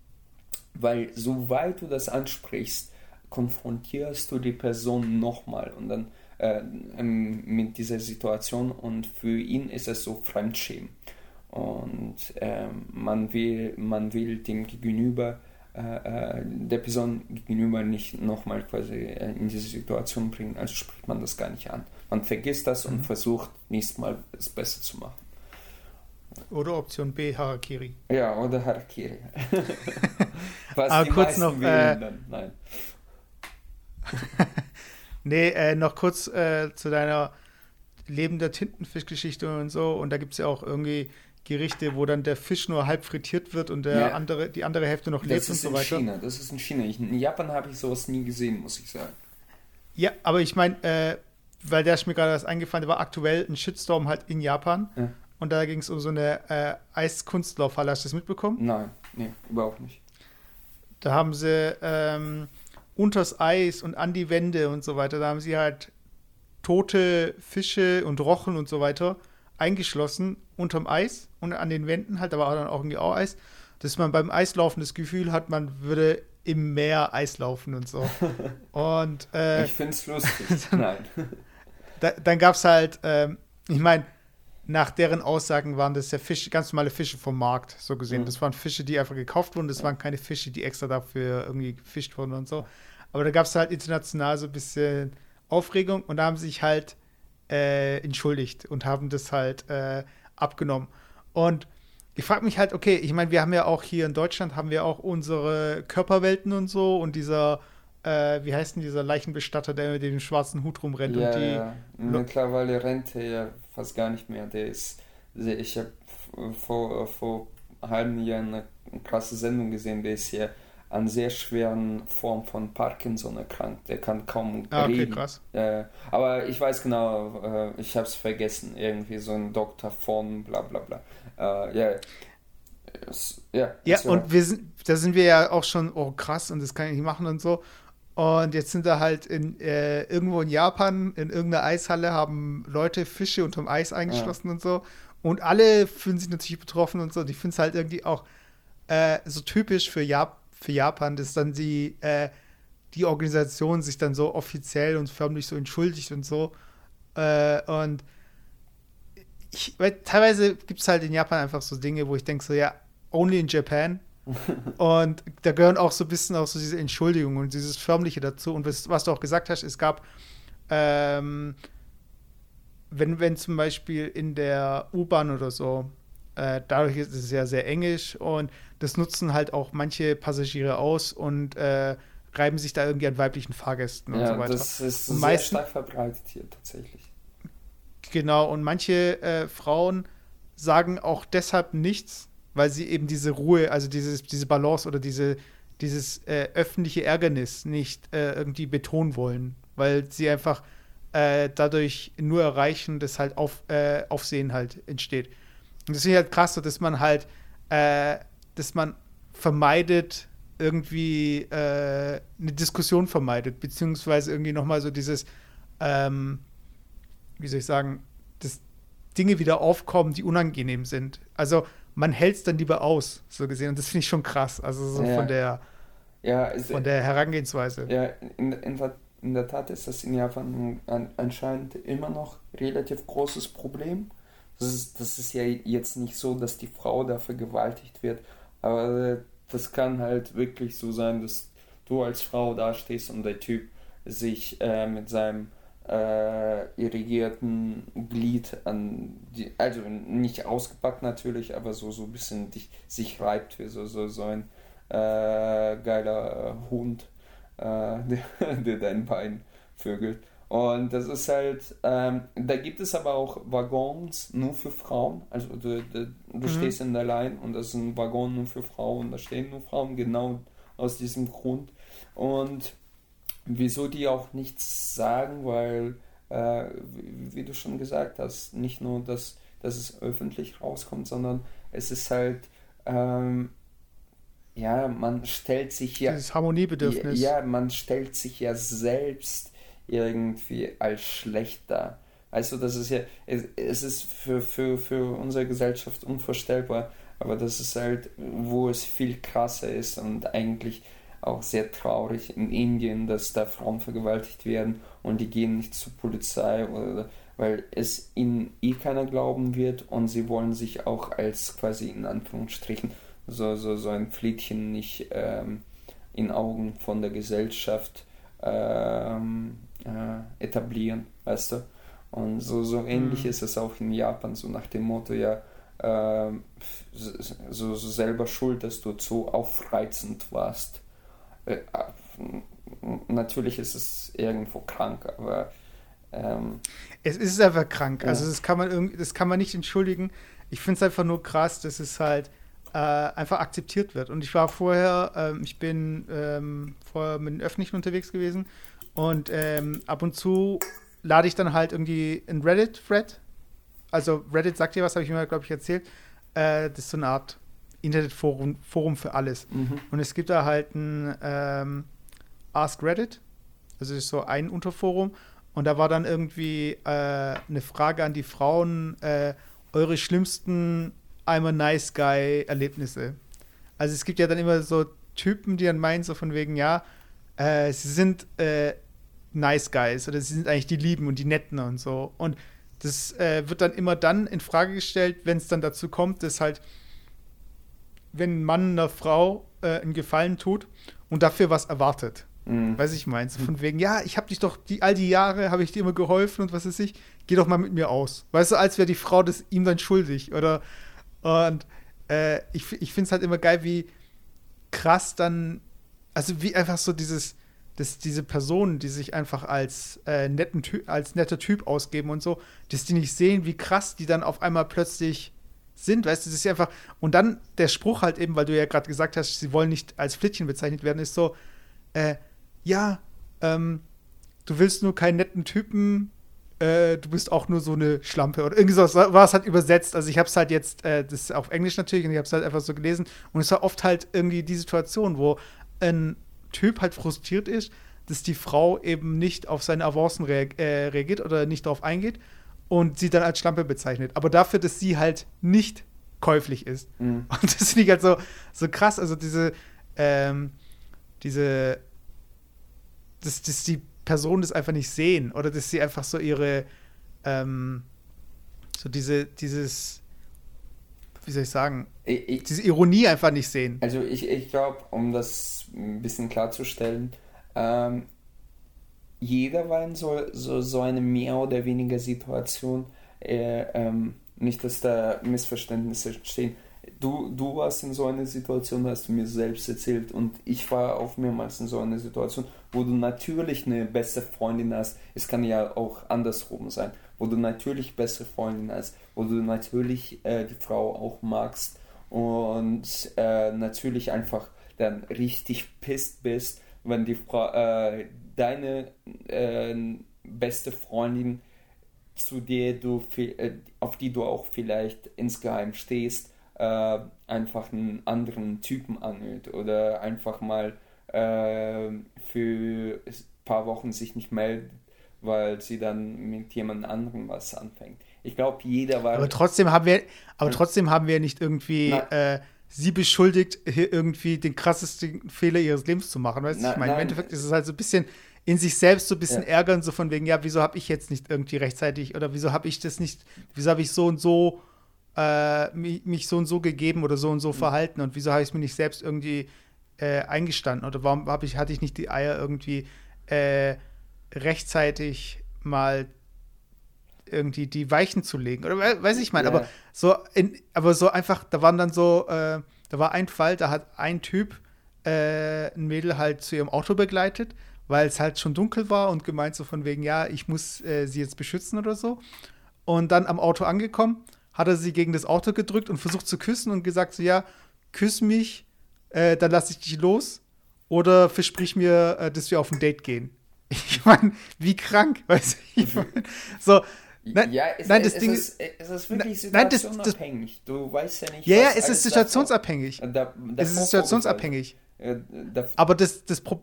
Weil soweit du das ansprichst, konfrontierst du die Person nochmal und dann äh, ähm, mit dieser Situation und für ihn ist es so Fremdschämen. Und äh, man, will, man will dem Gegenüber, äh, äh, der Person gegenüber nicht nochmal quasi äh, in diese Situation bringen, also spricht man das gar nicht an. Man vergisst das mhm. und versucht nächstes Mal es besser zu machen. Oder Option B, Harakiri. Ja, oder Harakiri. (laughs) Was Aber kurz noch. Äh. Nein. (laughs) nee, äh, noch kurz äh, zu deiner lebender Tintenfischgeschichte und so. Und da gibt es ja auch irgendwie Gerichte, wo dann der Fisch nur halb frittiert wird und der ja. andere, die andere Hälfte noch lebt und so weiter. China. Das ist in China. Ich, in Japan habe ich sowas nie gesehen, muss ich sagen. Ja, aber ich meine, äh, weil der ist mir gerade was eingefallen, war aktuell ein Shitstorm halt in Japan. Ja. Und da ging es um so eine äh, Eiskunstlaufhalle. Hast du das mitbekommen? Nein, nee, überhaupt nicht. Da haben sie ähm, unters Eis und an die Wände und so weiter, da haben sie halt tote Fische und Rochen und so weiter eingeschlossen unterm Eis und an den Wänden halt, aber dann auch irgendwie auch Eis, dass man beim Eislaufen das Gefühl hat, man würde im Meer Eis laufen und so. (laughs) und äh, ich finde es lustig. (laughs) Nein. da, dann gab es halt, ähm, ich meine, nach deren Aussagen waren das ja Fische, ganz normale Fische vom Markt, so gesehen. Mhm. Das waren Fische, die einfach gekauft wurden, das waren keine Fische, die extra dafür irgendwie gefischt wurden und so. Aber da gab es halt international so ein bisschen Aufregung und da haben sie sich halt äh, entschuldigt und haben das halt äh, abgenommen. Und ich frage mich halt, okay, ich meine, wir haben ja auch hier in Deutschland haben wir auch unsere Körperwelten und so und dieser äh, wie heißt denn dieser Leichenbestatter, der mit dem schwarzen Hut rumrennt? Ja, und die ja. mittlerweile rennt er ja fast gar nicht mehr. Der ist, ich habe vor, vor einem halben Jahr eine krasse Sendung gesehen, der ist ja an sehr schweren Form von Parkinson erkrankt. Der kann kaum ah, okay, reden. krass. Äh, aber ich weiß genau, äh, ich habe es vergessen. Irgendwie so ein Doktor von bla bla bla. Äh, ja. Es, ja, Ja, und wir sind, da sind wir ja auch schon, oh krass, und das kann ich nicht machen und so. Und jetzt sind da halt in, äh, irgendwo in Japan, in irgendeiner Eishalle, haben Leute Fische unterm Eis eingeschlossen und so. Und alle fühlen sich natürlich betroffen und so. Und ich finde es halt irgendwie auch äh, so typisch für, Jap für Japan, dass dann die, äh, die Organisation sich dann so offiziell und förmlich so entschuldigt und so. Äh, und ich, weil teilweise gibt es halt in Japan einfach so Dinge, wo ich denke so, ja, only in Japan. Und da gehören auch so ein bisschen auch so diese Entschuldigungen und dieses Förmliche dazu. Und was, was du auch gesagt hast, es gab, ähm, wenn, wenn zum Beispiel in der U-Bahn oder so, äh, dadurch ist es ja sehr englisch und das nutzen halt auch manche Passagiere aus und äh, reiben sich da irgendwie an weiblichen Fahrgästen und ja, so weiter. das ist Und sehr meisten- stark verbreitet hier tatsächlich. Genau, und manche äh, Frauen sagen auch deshalb nichts, weil sie eben diese Ruhe, also dieses, diese Balance oder diese, dieses äh, öffentliche Ärgernis nicht äh, irgendwie betonen wollen, weil sie einfach äh, dadurch nur erreichen, dass halt auf, äh, Aufsehen halt entsteht. Und das ich halt krass, so, dass man halt, äh, dass man vermeidet, irgendwie äh, eine Diskussion vermeidet, beziehungsweise irgendwie nochmal so dieses, ähm, wie soll ich sagen, dass Dinge wieder aufkommen, die unangenehm sind. Also man hält es dann lieber aus, so gesehen. Und das finde ich schon krass. Also so Ja. von der Ja, es, von der Herangehensweise. ja in, in, der- in der Tat ist das in Japan an, anscheinend immer noch relativ großes Problem. Das ist, das ist ja jetzt nicht so, dass die Frau da vergewaltigt wird, aber das kann halt wirklich so sein, dass du als Frau da stehst und der Typ sich äh, mit seinem äh, irrigierten Glied an die, also nicht ausgepackt natürlich, aber so, so ein bisschen dich, sich reibt wie so, so, so ein äh, geiler Hund, äh, (laughs) der, der dein Bein vögelt. Und das ist halt, ähm, da gibt es aber auch Waggons nur für Frauen. Also du, du, du Mhm. stehst in der Line und das ist ein Waggon nur für Frauen, da stehen nur Frauen, genau aus diesem Grund. Und wieso die auch nichts sagen, weil, äh, wie, wie du schon gesagt hast, nicht nur, dass, dass es öffentlich rauskommt, sondern es ist halt, ähm, ja, man stellt sich ja, Dieses Harmoniebedürfnis. ja, man stellt sich ja selbst irgendwie als schlecht dar. Also das ist ja, es, es ist für, für, für unsere Gesellschaft unvorstellbar, aber das ist halt, wo es viel krasser ist und eigentlich auch sehr traurig in Indien, dass da Frauen vergewaltigt werden und die gehen nicht zur Polizei oder weil es ihnen eh keiner glauben wird und sie wollen sich auch als quasi in Anführungsstrichen so, so, so ein Pflichtchen nicht ähm, in Augen von der Gesellschaft ähm, äh, etablieren, weißt du? Und so, so ähnlich Mhm. ist es auch in Japan, so nach dem Motto, ja, ähm, so, so selber schuld, dass du so aufreizend warst. Äh, äh, natürlich ist es irgendwo krank, aber ähm, Es ist einfach krank. Ja. Also das kann man irgendwie, das kann man nicht entschuldigen. Ich finde es einfach nur krass, dass es halt äh, einfach akzeptiert wird. Und ich war vorher, ähm, ich bin ähm, vorher mit den Öffentlichen unterwegs gewesen und ähm, ab und zu lade ich dann halt irgendwie ein Reddit-Thread. Also Reddit sagt dir was, habe ich mir, glaube ich, erzählt. Äh, das ist so eine Art Internetforum Forum für alles. mhm. Und es gibt da halt ein ähm, Ask Reddit. Also ist so ein Unterforum. Und da war dann irgendwie äh, eine Frage an die Frauen, äh, eure schlimmsten I'm a nice guy Erlebnisse. Also es gibt ja dann immer so Typen, die dann meinen, so von wegen, ja, äh, sie sind äh, nice guys oder sie sind eigentlich die Lieben und die Netten und so. Und das äh, wird dann immer dann in Frage gestellt, wenn es dann dazu kommt, dass halt, wenn ein Mann einer Frau äh, einen Gefallen tut und dafür was erwartet. Mhm. Weiß ich meinst. Von wegen, ja, ich habe dich doch die, all die Jahre, habe ich dir immer geholfen und was weiß ich, geh doch mal mit mir aus. Weißt du, als wäre die Frau das ihm dann schuldig. Oder und äh, ich, ich finde es halt immer geil, wie krass dann, also wie einfach so dieses, dass diese Personen, die sich einfach als, äh, netten als netter Typ ausgeben und so, dass die nicht sehen, wie krass die dann auf einmal plötzlich sind, weißt du, das ist ja einfach, und dann der Spruch halt eben, weil du ja gerade gesagt hast, sie wollen nicht als Flittchen bezeichnet werden, ist so, äh, ja, ähm, du willst nur keinen netten Typen äh, du bist auch nur so eine Schlampe oder irgendwie so war es halt übersetzt. Also ich habe es halt jetzt, äh, das ist auf Englisch natürlich, und ich habe es halt einfach so gelesen. Und es war oft halt irgendwie die Situation, wo ein Typ halt frustriert ist, dass die Frau eben nicht auf seine Avancen reag äh, reagiert oder nicht darauf eingeht und sie dann als Schlampe bezeichnet. Aber dafür, dass sie halt nicht käuflich ist. Mhm. (laughs) Und das finde ich halt so, so krass. Also diese, ähm, diese, dass, dass die Personen das einfach nicht sehen oder dass sie einfach so ihre, ähm, so diese, dieses, wie soll ich sagen, ich, diese Ironie einfach nicht sehen. Also ich, ich glaube, um das ein bisschen klarzustellen, ähm, jeder war in so, so, so eine mehr oder weniger Situation, äh, ähm, nicht, dass da Missverständnisse entstehen. Du, du warst in so einer Situation, hast du mir selbst erzählt, und ich war auch mehrmals in so einer Situation, wo du natürlich eine beste Freundin hast. Es kann ja auch andersrum sein, wo du natürlich beste Freundin hast, wo du natürlich äh, die Frau auch magst und äh, natürlich einfach dann richtig pisst bist, wenn die Frau, äh, deine äh, beste Freundin, zu der du, äh, auf die du auch vielleicht insgeheim stehst, äh, einfach einen anderen Typen anhört oder einfach mal äh, für ein paar Wochen sich nicht meldet, weil sie dann mit jemand anderem was anfängt. Ich glaube, jeder war. Aber trotzdem haben wir, aber trotzdem haben wir nicht irgendwie äh, sie beschuldigt, hier irgendwie den krassesten Fehler ihres Lebens zu machen. Weißt du? Ich meine, im Endeffekt ist es halt so ein bisschen in sich selbst so ein bisschen ja. ärgern, so von wegen, ja, wieso habe ich jetzt nicht irgendwie rechtzeitig oder wieso habe ich das nicht, wieso habe ich so und so äh, mich, mich, so und so gegeben oder so und so mhm. verhalten und wieso habe ich es mir nicht selbst irgendwie äh, eingestanden oder warum habe ich, hatte ich nicht die Eier irgendwie äh, rechtzeitig mal irgendwie die Weichen zu legen oder weiß ich meine, ja. aber so in, aber so einfach, da waren dann so, äh, da war ein Fall, da hat ein Typ äh, ein Mädel halt zu ihrem Auto begleitet weil es halt schon dunkel war und gemeint so von wegen, ja, ich muss äh, sie jetzt beschützen oder so. Und dann am Auto angekommen, hat er sie gegen das Auto gedrückt und versucht zu küssen und gesagt so, ja, küss mich, äh, dann lasse ich dich los oder versprich mir, äh, dass wir auf ein Date gehen. (laughs) Ich meine, wie krank, (laughs) weißt du? Ich mein, so, Nein, ja, es, nein, das es, Ding ist, es ist wirklich situationsabhängig. du weißt ja nicht. Ja, ja, es ist situationsabhängig. Da, es ist situationsabhängig. Aber das, das, Pro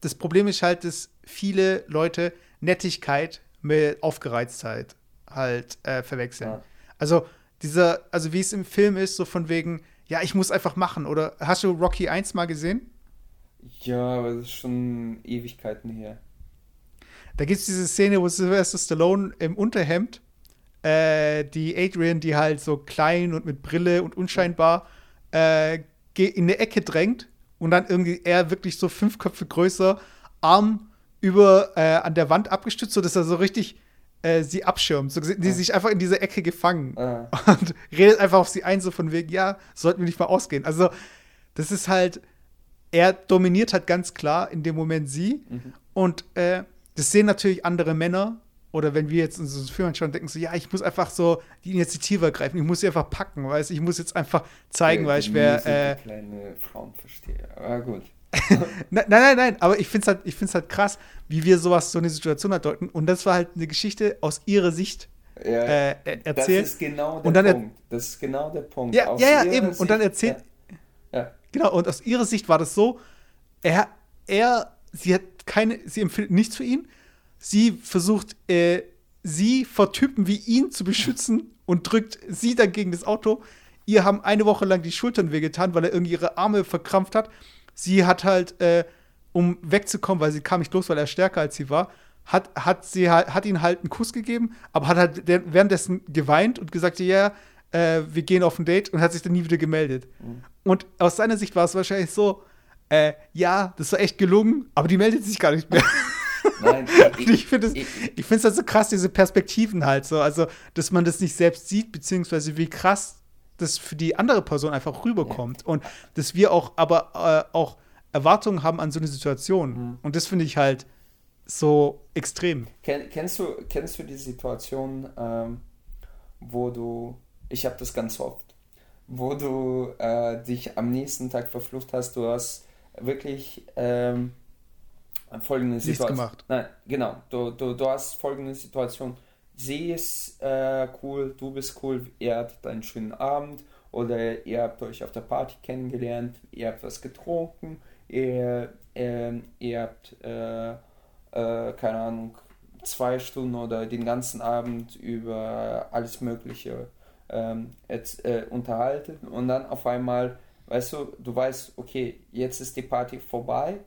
das Problem ist halt, dass viele Leute Nettigkeit mit Aufgereiztheit halt äh, verwechseln. Ja. Also dieser, also wie es im Film ist, so von wegen, ja, ich muss einfach machen. Oder hast du Rocky 1 mal gesehen? Ja, aber das ist schon Ewigkeiten her. Da gibt es diese Szene, wo Sylvester Stallone im Unterhemd äh, die Adrian, die halt so klein und mit Brille und unscheinbar äh, in eine Ecke drängt und dann irgendwie er wirklich so fünf Köpfe größer, Arm über äh, an der Wand abgestützt, sodass er so richtig äh, sie abschirmt. So, die ja. sich einfach in diese Ecke gefangen ja. und (laughs) redet einfach auf sie ein, so von wegen, ja, sollten wir nicht mal ausgehen. Also, das ist halt, er dominiert halt ganz klar in dem Moment sie mhm. und äh, das sehen natürlich andere Männer oder wenn wir jetzt uns führen schon denken so, ja, ich muss einfach so die Initiative ergreifen, ich muss sie einfach packen, weißt ich muss jetzt einfach zeigen, ja, weil ich wer äh, kleine Frauen verstehe. Aber gut. (laughs) nein, nein, nein, aber ich finde es halt, ich find's halt krass, wie wir sowas, so eine Situation halt deuten. Und das war halt eine Geschichte aus ihrer Sicht ja, äh, erzählt. Das ist genau der und dann Punkt. Das ist genau der Punkt. Ja, ja, ja, eben. Sicht, und dann erzählt. Ja. ja. Genau, und aus ihrer Sicht war das so, er, er, sie hat keine, sie empfindet nichts für ihn, sie versucht, äh, sie vor Typen wie ihn zu beschützen und drückt sie dann gegen das Auto. Ihr haben eine Woche lang die Schultern wehgetan, weil er irgendwie ihre Arme verkrampft hat. Sie hat halt, äh, um wegzukommen, weil sie kam nicht los, weil er stärker als sie war, hat, hat sie hat ihn halt einen Kuss gegeben, aber hat halt währenddessen geweint und gesagt, ja, äh, wir gehen auf ein Date und hat sich dann nie wieder gemeldet. Mhm. Und aus seiner Sicht war es wahrscheinlich so, äh, ja, das war echt gelungen, aber die meldet sich gar nicht mehr. Nein, (laughs) ich, ich finde es ich, ich halt so krass, diese Perspektiven halt so. Also, dass man das nicht selbst sieht, beziehungsweise wie krass das für die andere Person einfach rüberkommt. Ja. Und dass wir auch, aber äh, auch Erwartungen haben an so eine Situation. Mhm. Und das finde ich halt so extrem. Ken, kennst, du, kennst du die Situation, ähm, wo du, ich habe das ganz oft, wo du äh, dich am nächsten Tag verflucht hast, du hast wirklich ähm, folgende Situation. gemacht. Nein, genau. Du, du, du hast folgende Situation sie ist äh, cool, du bist cool, ihr habt einen schönen Abend oder ihr habt euch auf der Party kennengelernt, ihr habt was getrunken, ihr, äh, ihr habt, äh, äh, keine Ahnung, zwei Stunden oder den ganzen Abend über alles Mögliche ähm, jetzt, äh, unterhalten und dann auf einmal, weißt du, du weißt, okay, jetzt ist die Party vorbei,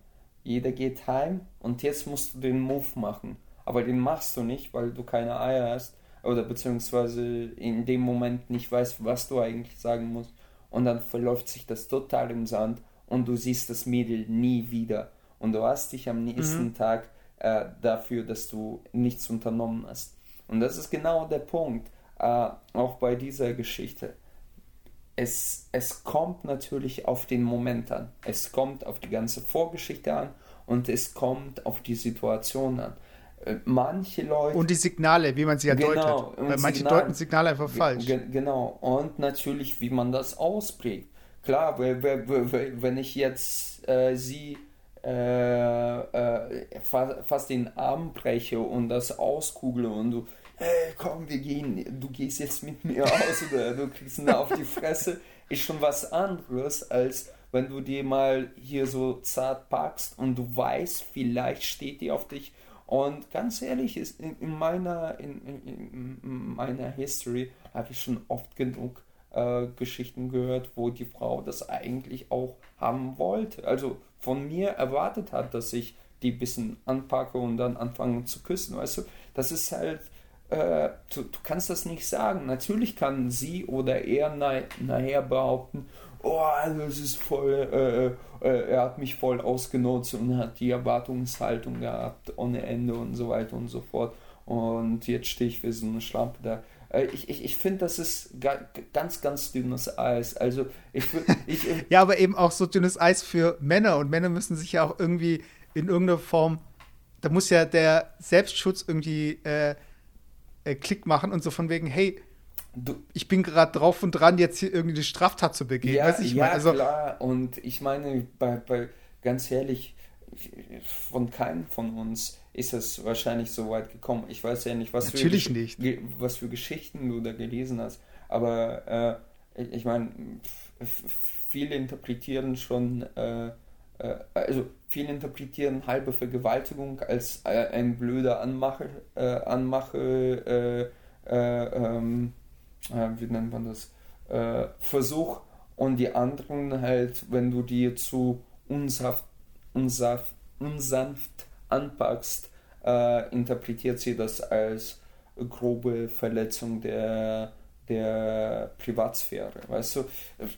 jeder geht heim und jetzt musst du den Move machen. Aber den machst du nicht, weil du keine Eier hast oder beziehungsweise in dem Moment nicht weißt, was du eigentlich sagen musst. Und dann verläuft sich das total im Sand und du siehst das Mädel nie wieder. Und du hast dich am nächsten mhm. Tag äh, dafür, dass du nichts unternommen hast. Und das ist genau der Punkt, äh, auch bei dieser Geschichte. Es, es kommt natürlich auf den Moment an. Es kommt auf die ganze Vorgeschichte an und es kommt auf die Situation an. Äh, manche Leute. Und die Signale, wie man sie ja genau, deutet. Weil manche Signal, deuten Signale einfach falsch. Genau. Und natürlich, wie man das ausprägt. Klar, wenn ich jetzt äh, sie äh, äh, fast den Arm breche und das auskugle und du, hey, komm, wir gehen, du gehst jetzt mit mir aus oder du kriegst ihn auf die Fresse, ist schon was anderes, als wenn du dir mal hier so zart packst und du weißt, vielleicht steht die auf dich und ganz ehrlich, ist in, in meiner, in, in, in, meiner History habe ich schon oft genug äh, Geschichten gehört, wo die Frau das eigentlich auch haben wollte. Also von mir erwartet hat, dass ich die ein bisschen anpacke und dann anfange zu küssen. Weißt du, das ist halt, äh, du, du, kannst das nicht sagen. Natürlich kann sie oder er nachher behaupten, oh, also es ist voll, äh, äh, er hat mich voll ausgenutzt und hat die Erwartungshaltung gehabt ohne Ende und so weiter und so fort. Und jetzt stehe ich wie so eine Schlampe da. Äh, ich, ich, ich finde, das ist ganz, ganz dünnes Eis. Also ich, ich (laughs) Ja, aber eben auch so dünnes Eis für Männer. Und Männer müssen sich ja auch irgendwie in irgendeiner Form, da muss ja der Selbstschutz irgendwie äh, äh, Klick machen und so von wegen, hey, Du, ich bin gerade drauf und dran, jetzt hier irgendwie eine Straftat zu begehen. Ja, ich ja also, klar. Und ich meine, bei, bei, ganz ehrlich, von keinem von uns ist es wahrscheinlich so weit gekommen. Ich weiß ja nicht, was, für, nicht. was für Geschichten du da gelesen hast. Aber äh, ich meine, viele interpretieren schon, äh, äh, also viele interpretieren halbe Vergewaltigung als äh, ein blöder Anmache, äh, Anmache äh, ähm, äh, wie nennt man das, Versuch. Und die anderen halt, wenn du die zu unsaft, unsaft, unsanft anpackst, interpretiert sie das als grobe Verletzung der, der Privatsphäre, weißt du?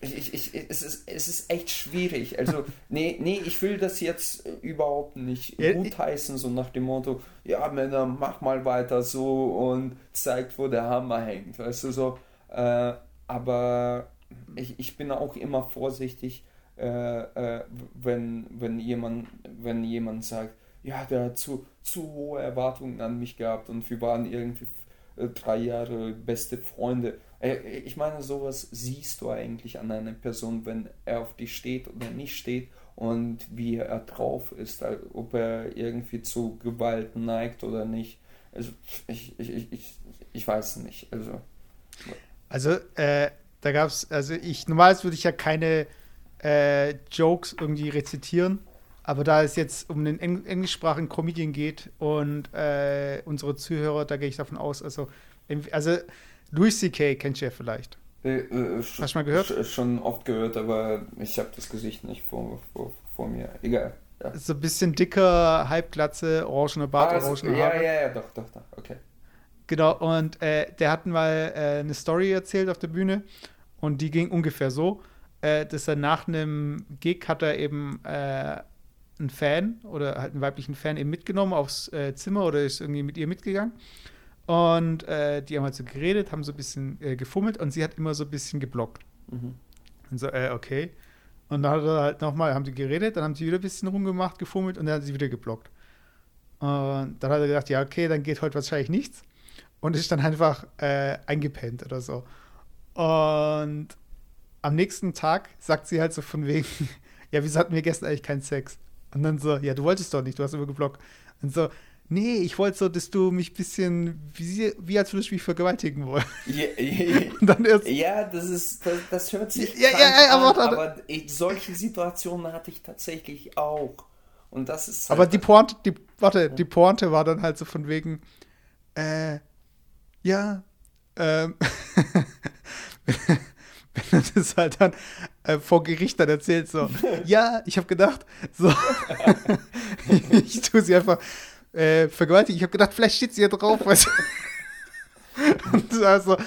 Ich, ich, es, ist, es ist echt schwierig. Also, (laughs) nee, nee, ich will das jetzt überhaupt nicht ja, gutheißen, so nach dem Motto, ja, Männer, mach mal weiter so und zeigt, wo der Hammer hängt, weißt du, so. Äh, aber ich, ich bin auch immer vorsichtig, äh, äh, wenn, wenn, jemand, wenn jemand sagt, ja, der hat zu, zu hohe Erwartungen an mich gehabt und wir waren irgendwie drei Jahre beste Freunde. Äh, ich meine, sowas siehst du eigentlich an einer Person, wenn er auf dich steht oder nicht steht und wie er drauf ist, ob er irgendwie zu Gewalt neigt oder nicht. Also ich, ich, ich, ich weiß nicht. Also. Also, äh, da gab es, also ich, normalerweise würde ich ja keine äh, Jokes irgendwie rezitieren, aber da es jetzt um den Eng englischsprachigen Comedian geht und äh, unsere Zuhörer, da gehe ich davon aus, also, also Louis C.K. kennst du ja vielleicht. Äh, äh, Hast du mal gehört? Schon oft gehört, aber ich habe das Gesicht nicht vor, vor, vor mir. Egal. Ja. So ein bisschen dicker, halbglatze, orangene Bart, ah, orangene Haare. Ja, ja, ja, doch, doch, doch, okay. Genau, und äh, der hat mal äh, eine Story erzählt auf der Bühne und die ging ungefähr so, äh, dass er nach einem Gig hat er eben einen Fan oder halt einen weiblichen Fan eben mitgenommen aufs äh, Zimmer oder ist irgendwie mit ihr mitgegangen. Und äh, die haben halt so geredet, haben so ein bisschen gefummelt und sie hat immer so ein bisschen geblockt. Mhm. Und so, okay. Und dann hat er halt nochmal, haben die geredet, dann haben sie wieder ein bisschen rumgemacht, gefummelt und dann hat sie wieder geblockt. Und dann hat er gedacht, ja, okay, dann geht heute wahrscheinlich nichts und ist dann einfach äh, eingepennt oder so. Und am nächsten Tag sagt sie halt so von wegen, (laughs) ja, wieso hatten wir gestern eigentlich keinen Sex? Und dann so, ja, du wolltest doch nicht, du hast immer geblockt. Und so, nee, ich wollte so, dass du mich ein bisschen, wie, wie als würdest du mich vergewaltigen wollen. Ja, ja, (laughs) Und dann erst, ja, das ist, das, das hört sich Ja, ja, aber an, aber ich, solche Situationen hatte ich tatsächlich auch. Und das ist aber halt- die Pointe, die, warte, die Pointe war dann halt so von wegen, äh, ja, ähm, (laughs) wenn das halt dann äh, vor Gericht dann erzählt, so, ja, ich habe gedacht, so, (laughs) ich tue sie einfach äh, vergewaltigen. Ich habe gedacht, vielleicht steht sie ja drauf, (laughs) weißt du. Also,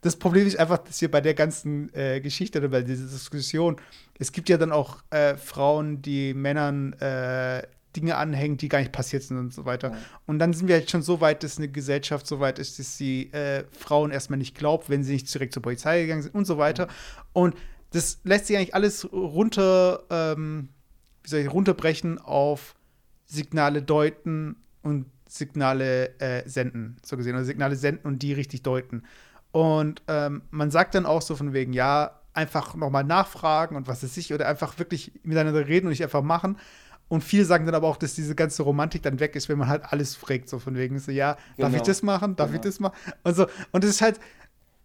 das Problem ist einfach, dass hier bei der ganzen äh, Geschichte oder bei dieser Diskussion, es gibt ja dann auch äh, Frauen, die Männern äh, Dinge anhängen, die gar nicht passiert sind und so weiter. Ja. Und dann sind wir halt schon so weit, dass eine Gesellschaft so weit ist, dass sie äh, Frauen erstmal nicht glaubt, wenn sie nicht direkt zur Polizei gegangen sind und so weiter. Und das lässt sich eigentlich alles runter, ähm, wie soll ich, runterbrechen auf Signale deuten und Signale äh, senden, so gesehen. Oder Signale senden und die richtig deuten. Und ähm, man sagt dann auch so von wegen, ja, einfach nochmal nachfragen und was ist ich, oder einfach wirklich miteinander reden und nicht einfach machen. Und viele sagen dann aber auch, dass diese ganze Romantik dann weg ist, wenn man halt alles fragt, so von wegen so, ja, darf ich Genau. das machen, darf ich Genau. das machen? Und so, und es ist halt,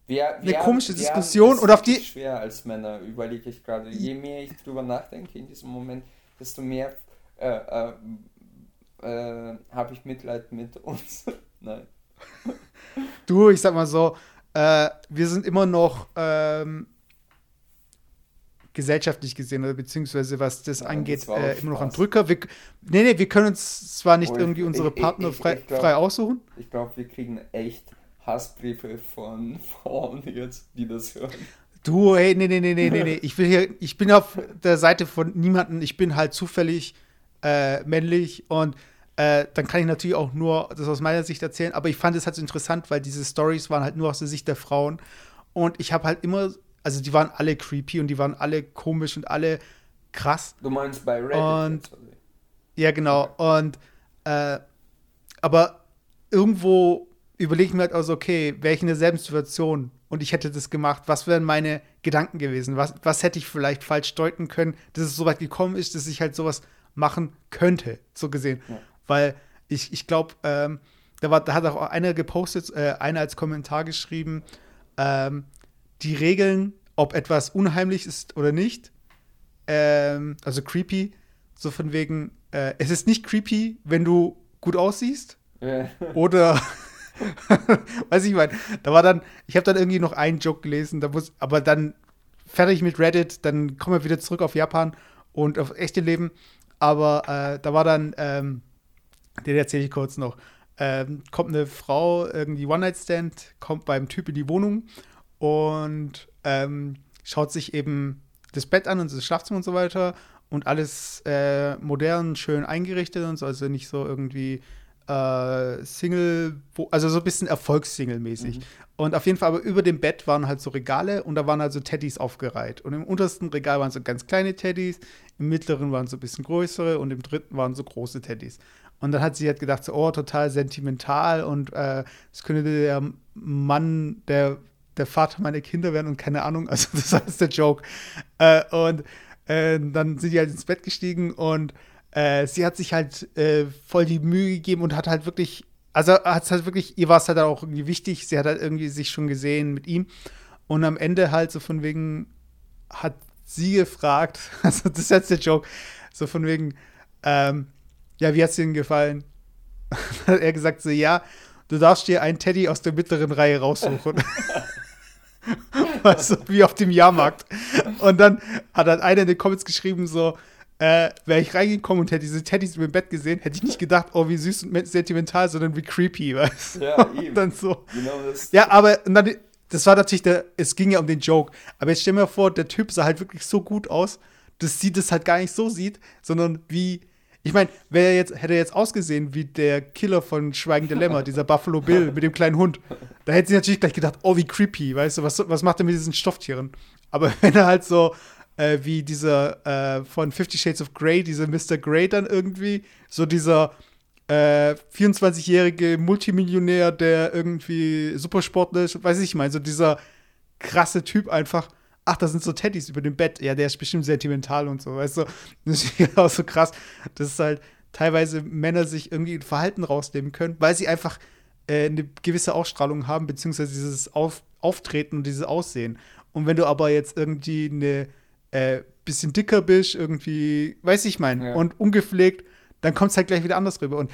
Wir, eine komische haben Diskussion und auf die- schwer als Männer, überlege ich gerade. Je mehr ich drüber nachdenke in diesem Moment, desto mehr äh, äh, äh, habe ich Mitleid mit uns. (laughs) Nein. Du, ich sag mal so, äh, wir sind immer noch ähm, gesellschaftlich gesehen, oder beziehungsweise was das Ja, angeht, das äh, immer noch ein Spaß. Drücker. Wir, nee, nee, wir können uns zwar nicht ich- irgendwie unsere ich- Partner ich- frei, ich glaub- frei aussuchen. Ich glaube, wir kriegen echt Hassbriefe von (laughs) Frauen jetzt, die das hören. Du, hey, nee, nee, nee, nee, nee, nee. Ich will hier, ich bin auf der Seite von niemandem, ich bin halt zufällig äh, männlich und äh, dann kann ich natürlich auch nur das aus meiner Sicht erzählen, aber ich fand es halt so interessant, weil diese Stories waren halt nur aus der Sicht der Frauen und ich habe halt immer, also die waren alle creepy und die waren alle komisch und alle krass. Du meinst bei Reddit? Und-? Ja, genau. Und äh, aber irgendwo überlege ich mir halt also, okay, wäre ich in derselben Situation und ich hätte das gemacht, was wären meine Gedanken gewesen? Was, was hätte ich vielleicht falsch deuten können, dass es so weit gekommen ist, dass ich halt sowas machen könnte, so gesehen. Ja. Weil ich, ich glaube, ähm, da, war, da hat auch einer gepostet, äh, einer als Kommentar geschrieben, ähm, die Regeln, ob etwas unheimlich ist oder nicht, ähm, also creepy, so von wegen, äh, es ist nicht creepy, wenn du gut aussiehst Ja. oder (laughs) (laughs) weiß ich mein, da war dann, ich habe dann irgendwie noch einen Joke gelesen, da muss, aber dann fertig mit Reddit, dann kommen wir wieder zurück auf Japan und auf echte Leben. Aber äh, da war dann, ähm, den erzähle ich kurz noch. Ähm, kommt eine Frau, irgendwie One-Night-Stand, kommt beim Typ in die Wohnung und ähm, schaut sich eben das Bett an und das Schlafzimmer und so weiter und alles äh, modern, schön eingerichtet und so, also nicht so irgendwie äh, Single, also so ein bisschen Erfolgssingle-mäßig. Und auf jeden Fall, aber über dem Bett waren halt so Regale und da waren halt so Teddys aufgereiht. Und im untersten Regal waren so ganz kleine Teddys, im mittleren waren so ein bisschen größere und im dritten waren so große Teddys. Und dann hat sie halt gedacht, so, oh, total sentimental und äh, es könnte der Mann, der, der Vater meiner Kinder werden und keine Ahnung, (laughs) also das war jetzt der Joke. Äh, und äh, dann sind die halt ins Bett gestiegen und äh, sie hat sich halt äh, voll die Mühe gegeben und hat halt wirklich, also hat es halt wirklich, ihr war es halt auch irgendwie wichtig, sie hat halt irgendwie sich schon gesehen mit ihm und am Ende halt so von wegen hat sie gefragt, (laughs) also das ist jetzt der Joke, so von wegen, ähm, ja, wie hat es Ihnen gefallen? (laughs) hat er gesagt so, ja, du darfst dir einen Teddy aus der mittleren Reihe raussuchen. (laughs) also, wie auf dem Jahrmarkt. Und dann hat halt einer in den Comments geschrieben so, äh, wäre ich reingekommen und hätte diese Teddys im Bett gesehen, hätte ich nicht gedacht, oh, wie süß und sentimental, sondern wie creepy, (laughs) weißt du? Ja, eben. dann so. Genau das. Ja, aber dann, das war natürlich der, es ging ja um den Joke. Aber jetzt stell mir vor, der Typ sah halt wirklich so gut aus, dass sie das halt gar nicht so sieht, sondern wie, ich meine, wäre jetzt, hätte er jetzt ausgesehen wie der Killer von Schweigende Lämmer, dieser (laughs) Buffalo Bill mit dem kleinen Hund, da hätte sie natürlich gleich gedacht, oh, wie creepy, weißt du, was, was macht er mit diesen Stofftieren? Aber (laughs) wenn er halt so, äh, wie dieser äh, von Fifty Shades of Grey, dieser Mr. Grey dann irgendwie, so dieser äh, 24-jährige Multimillionär, der irgendwie Supersportler ist, weiß ich mal, so dieser krasse Typ einfach. Ach, da sind so Teddys über dem Bett. Ja, der ist bestimmt sentimental und so, weißt du. (laughs) Das ist auch so krass. Das ist halt teilweise Männer sich irgendwie ein Verhalten rausnehmen können, weil sie einfach äh, eine gewisse Ausstrahlung haben, beziehungsweise dieses Auf Auftreten und dieses Aussehen. Und wenn du aber jetzt irgendwie eine äh, bisschen dicker bist, irgendwie, weiß ich mein, Ja. und ungepflegt, dann kommt es halt gleich wieder anders rüber. Und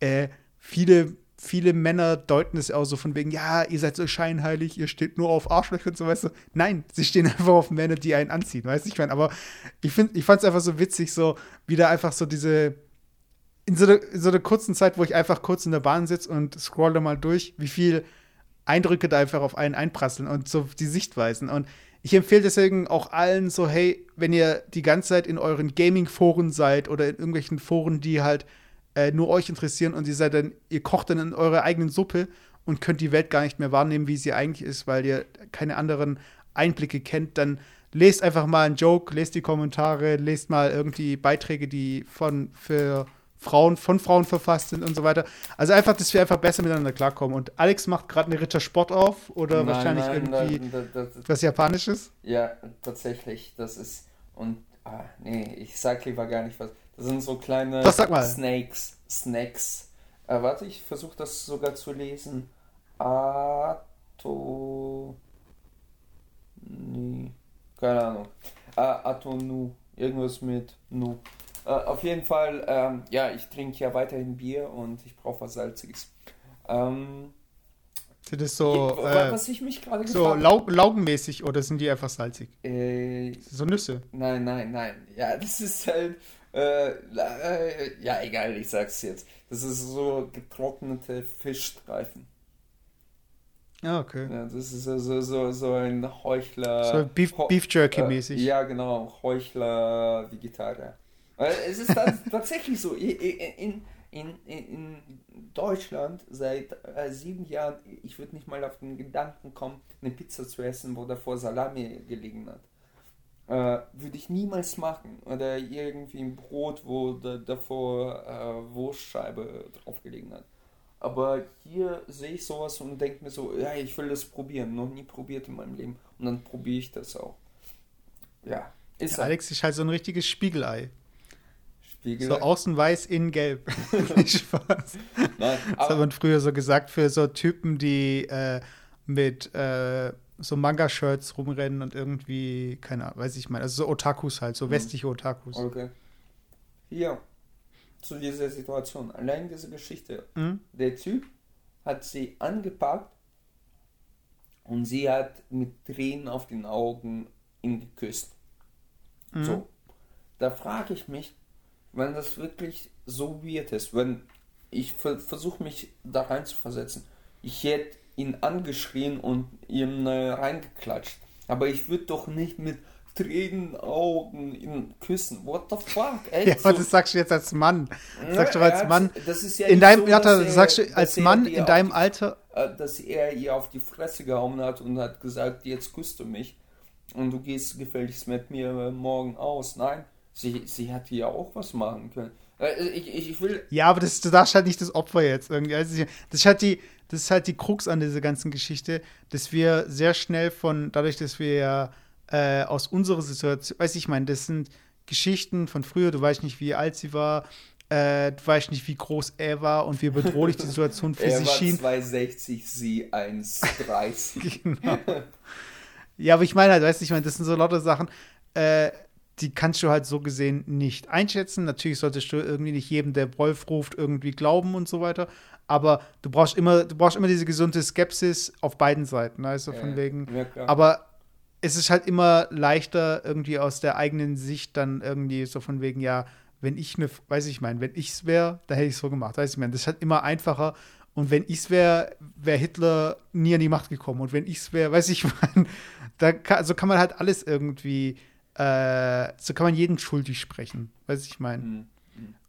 äh, viele, viele Männer deuten es auch so von wegen, ja, ihr seid so scheinheilig, ihr steht nur auf Arschlöcher und so, weißt du. Nein, sie stehen (laughs) einfach auf Männer, die einen anziehen, weißt du, ich meine, aber ich, find, ich fand es einfach so witzig, so wieder einfach so diese, in so, einer, in so kurzen Zeit, wo ich einfach kurz in der Bahn sitze und scroll da mal durch, wie viel Eindrücke da einfach auf einen einprasseln und so die Sichtweisen. Und ich empfehle deswegen auch allen so, hey, wenn ihr die ganze Zeit in euren Gaming-Foren seid oder in irgendwelchen Foren, die halt äh, nur euch interessieren und ihr seid dann, ihr kocht dann in eurer eigenen Suppe und könnt die Welt gar nicht mehr wahrnehmen, wie sie eigentlich ist, weil ihr keine anderen Einblicke kennt, dann lest einfach mal einen Joke, lest die Kommentare, lest mal irgendwie Beiträge, die von für Frauen von Frauen verfasst sind und so weiter. Also einfach, dass wir einfach besser miteinander klarkommen. Und Alex macht gerade eine Ritter Sport auf oder Nein, wahrscheinlich nein, irgendwie da- da- da- was Japanisches. Ja, tatsächlich, das ist. Und, ah, nee, ich sag lieber gar nicht was. Das sind so kleine Doch, sag mal. Snakes. Snacks. Äh, warte, ich versuche das sogar zu lesen. Ato. Nee. Keine Ahnung. Äh, Atonu. Irgendwas mit Nu. Äh, auf jeden Fall, ähm, ja, ich trinke ja weiterhin Bier und ich brauche was Salziges. Ähm, Sind das so, äh, was ich mich gerade so gefragt Lau laugenmäßig oder sind die einfach salzig? äh, So Nüsse. Nein, nein, nein. Ja, das ist halt. Äh, äh, ja, egal, ich sag's jetzt. Das ist so getrocknete Fischstreifen. Ja, okay. Ja, das ist so, so, so, ein Heuchler. So Beef, Beef Jerky mäßig. Äh, ja, genau. Heuchler Vegetarier. Es ist (laughs) tatsächlich so. In, in, in, Deutschland seit äh, sieben Jahren, ich würde nicht mal auf den Gedanken kommen, eine Pizza zu essen, wo davor Salami gelegen hat. Äh, würde ich niemals machen. Oder irgendwie ein Brot, wo da, davor äh, Wurstscheibe drauf gelegen hat. Aber hier sehe ich sowas und denke mir so, ja, ich will das probieren. Noch nie probiert in meinem Leben. Und dann probiere ich das auch. Ja, ist Ja, Alex ist halt so ein richtiges Spiegelei. So außen weiß, innen gelb. (laughs) (laughs) Nicht Spaß. Nein, Das hat man früher so gesagt für so Typen, die äh, mit äh, so Manga-Shirts rumrennen und irgendwie, keine Ahnung, weiß ich mal, also so Otakus halt, so Mhm. westliche Otakus. okay. Hier, zu dieser Situation. Allein diese Geschichte. Mhm. Der Typ hat sie angepackt und sie hat mit Tränen auf den Augen ihn geküsst. Mhm. So. Da frage ich mich, wenn das wirklich so weird ist, wenn ich ver versuche mich da rein zu versetzen. Ich hätte ihn angeschrien und ihm äh, reingeklatscht. Aber ich würde doch nicht mit Tränen Augen ihn küssen. What the fuck? (laughs) Ey, Ja, aber das sagst du jetzt als Mann. Das sagst du als hat- Mann. Das ist ja In deinem, so, das er- sagst du als Mann in deinem die Alter. äh, dass er ihr auf die Fresse gehauen hat und hat gesagt, jetzt küsst du mich und du gehst gefälligst mit mir morgen aus. Nein, sie, sie hätte ja auch was machen können. Äh, ich, ich, ich will. Ja, aber das, du darfst halt nicht das Opfer jetzt irgendwie. Also, das ist halt die, das ist halt die Krux an dieser ganzen Geschichte, dass wir sehr schnell von, dadurch, dass wir ja äh, aus unserer Situation, weiß ich, ich meine, das sind Geschichten von früher, du weißt nicht, wie alt sie war, äh, du weißt nicht, wie groß er war und wie bedrohlich die Situation für (laughs) Er sie war schien. 2,60, sie 1,30. (laughs) Genau. Ja, aber ich meine halt, weißt du, ich meine, das sind so lauter Sachen, äh, die kannst du halt so gesehen nicht einschätzen. Natürlich solltest du irgendwie nicht jedem, der Wolf ruft, irgendwie glauben und so weiter. Aber du brauchst immer, du brauchst immer diese gesunde Skepsis auf beiden Seiten. Also von Ja, wegen. ja, aber es ist halt immer leichter, irgendwie aus der eigenen Sicht dann irgendwie so von wegen, ja, wenn ich eine, weiß ich mein, wenn ich es wäre, dann hätte ich es so gemacht. Weiß ich mein, das ist halt immer einfacher. Und wenn ich es wäre, wäre Hitler nie an die Macht gekommen. Und wenn ich es wäre, weiß ich mein, (laughs) da kann, so kann man halt alles irgendwie, äh, so kann man jeden schuldig sprechen. Weiß ich mein. Hm.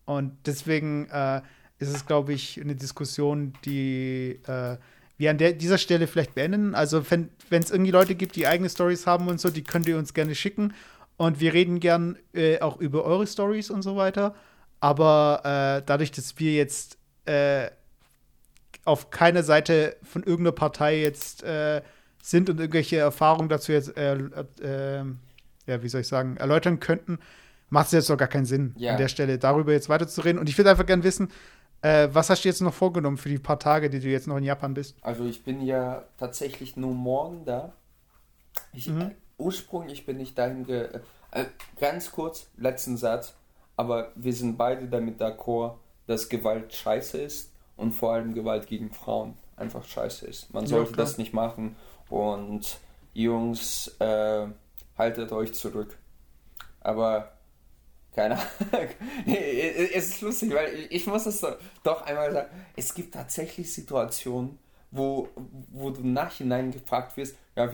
Und deswegen äh, ist es, glaube ich, eine Diskussion, die äh, wir an der, dieser Stelle vielleicht beenden. Also, wenn es irgendwie Leute gibt, die eigene Stories haben und so, die könnt ihr uns gerne schicken. Und wir reden gern äh, auch über eure Stories und so weiter. Aber äh, dadurch, dass wir jetzt äh, auf keiner Seite von irgendeiner Partei jetzt äh, sind und irgendwelche Erfahrungen dazu jetzt, ja, wie soll ich sagen, erläutern könnten, macht es jetzt doch gar keinen Sinn, Ja. an der Stelle darüber jetzt weiterzureden. Und ich würde einfach gerne wissen, äh, was hast du jetzt noch vorgenommen für die paar Tage, die du jetzt noch in Japan bist? Also ich bin ja tatsächlich nur morgen da. Ich, Mhm. äh, ursprünglich bin ich dahin ge... Äh, ganz kurz, letzten Satz. Aber wir sind beide damit d'accord, dass Gewalt scheiße ist und vor allem Gewalt gegen Frauen einfach scheiße ist. Man Ja, sollte klar. das nicht machen und Jungs, äh, haltet euch zurück. Aber keine Ahnung. (laughs) es ist lustig, weil ich muss es doch- einmal sagen. Es gibt tatsächlich Situationen, wo, wo du im Nachhinein gefragt wirst. Ja,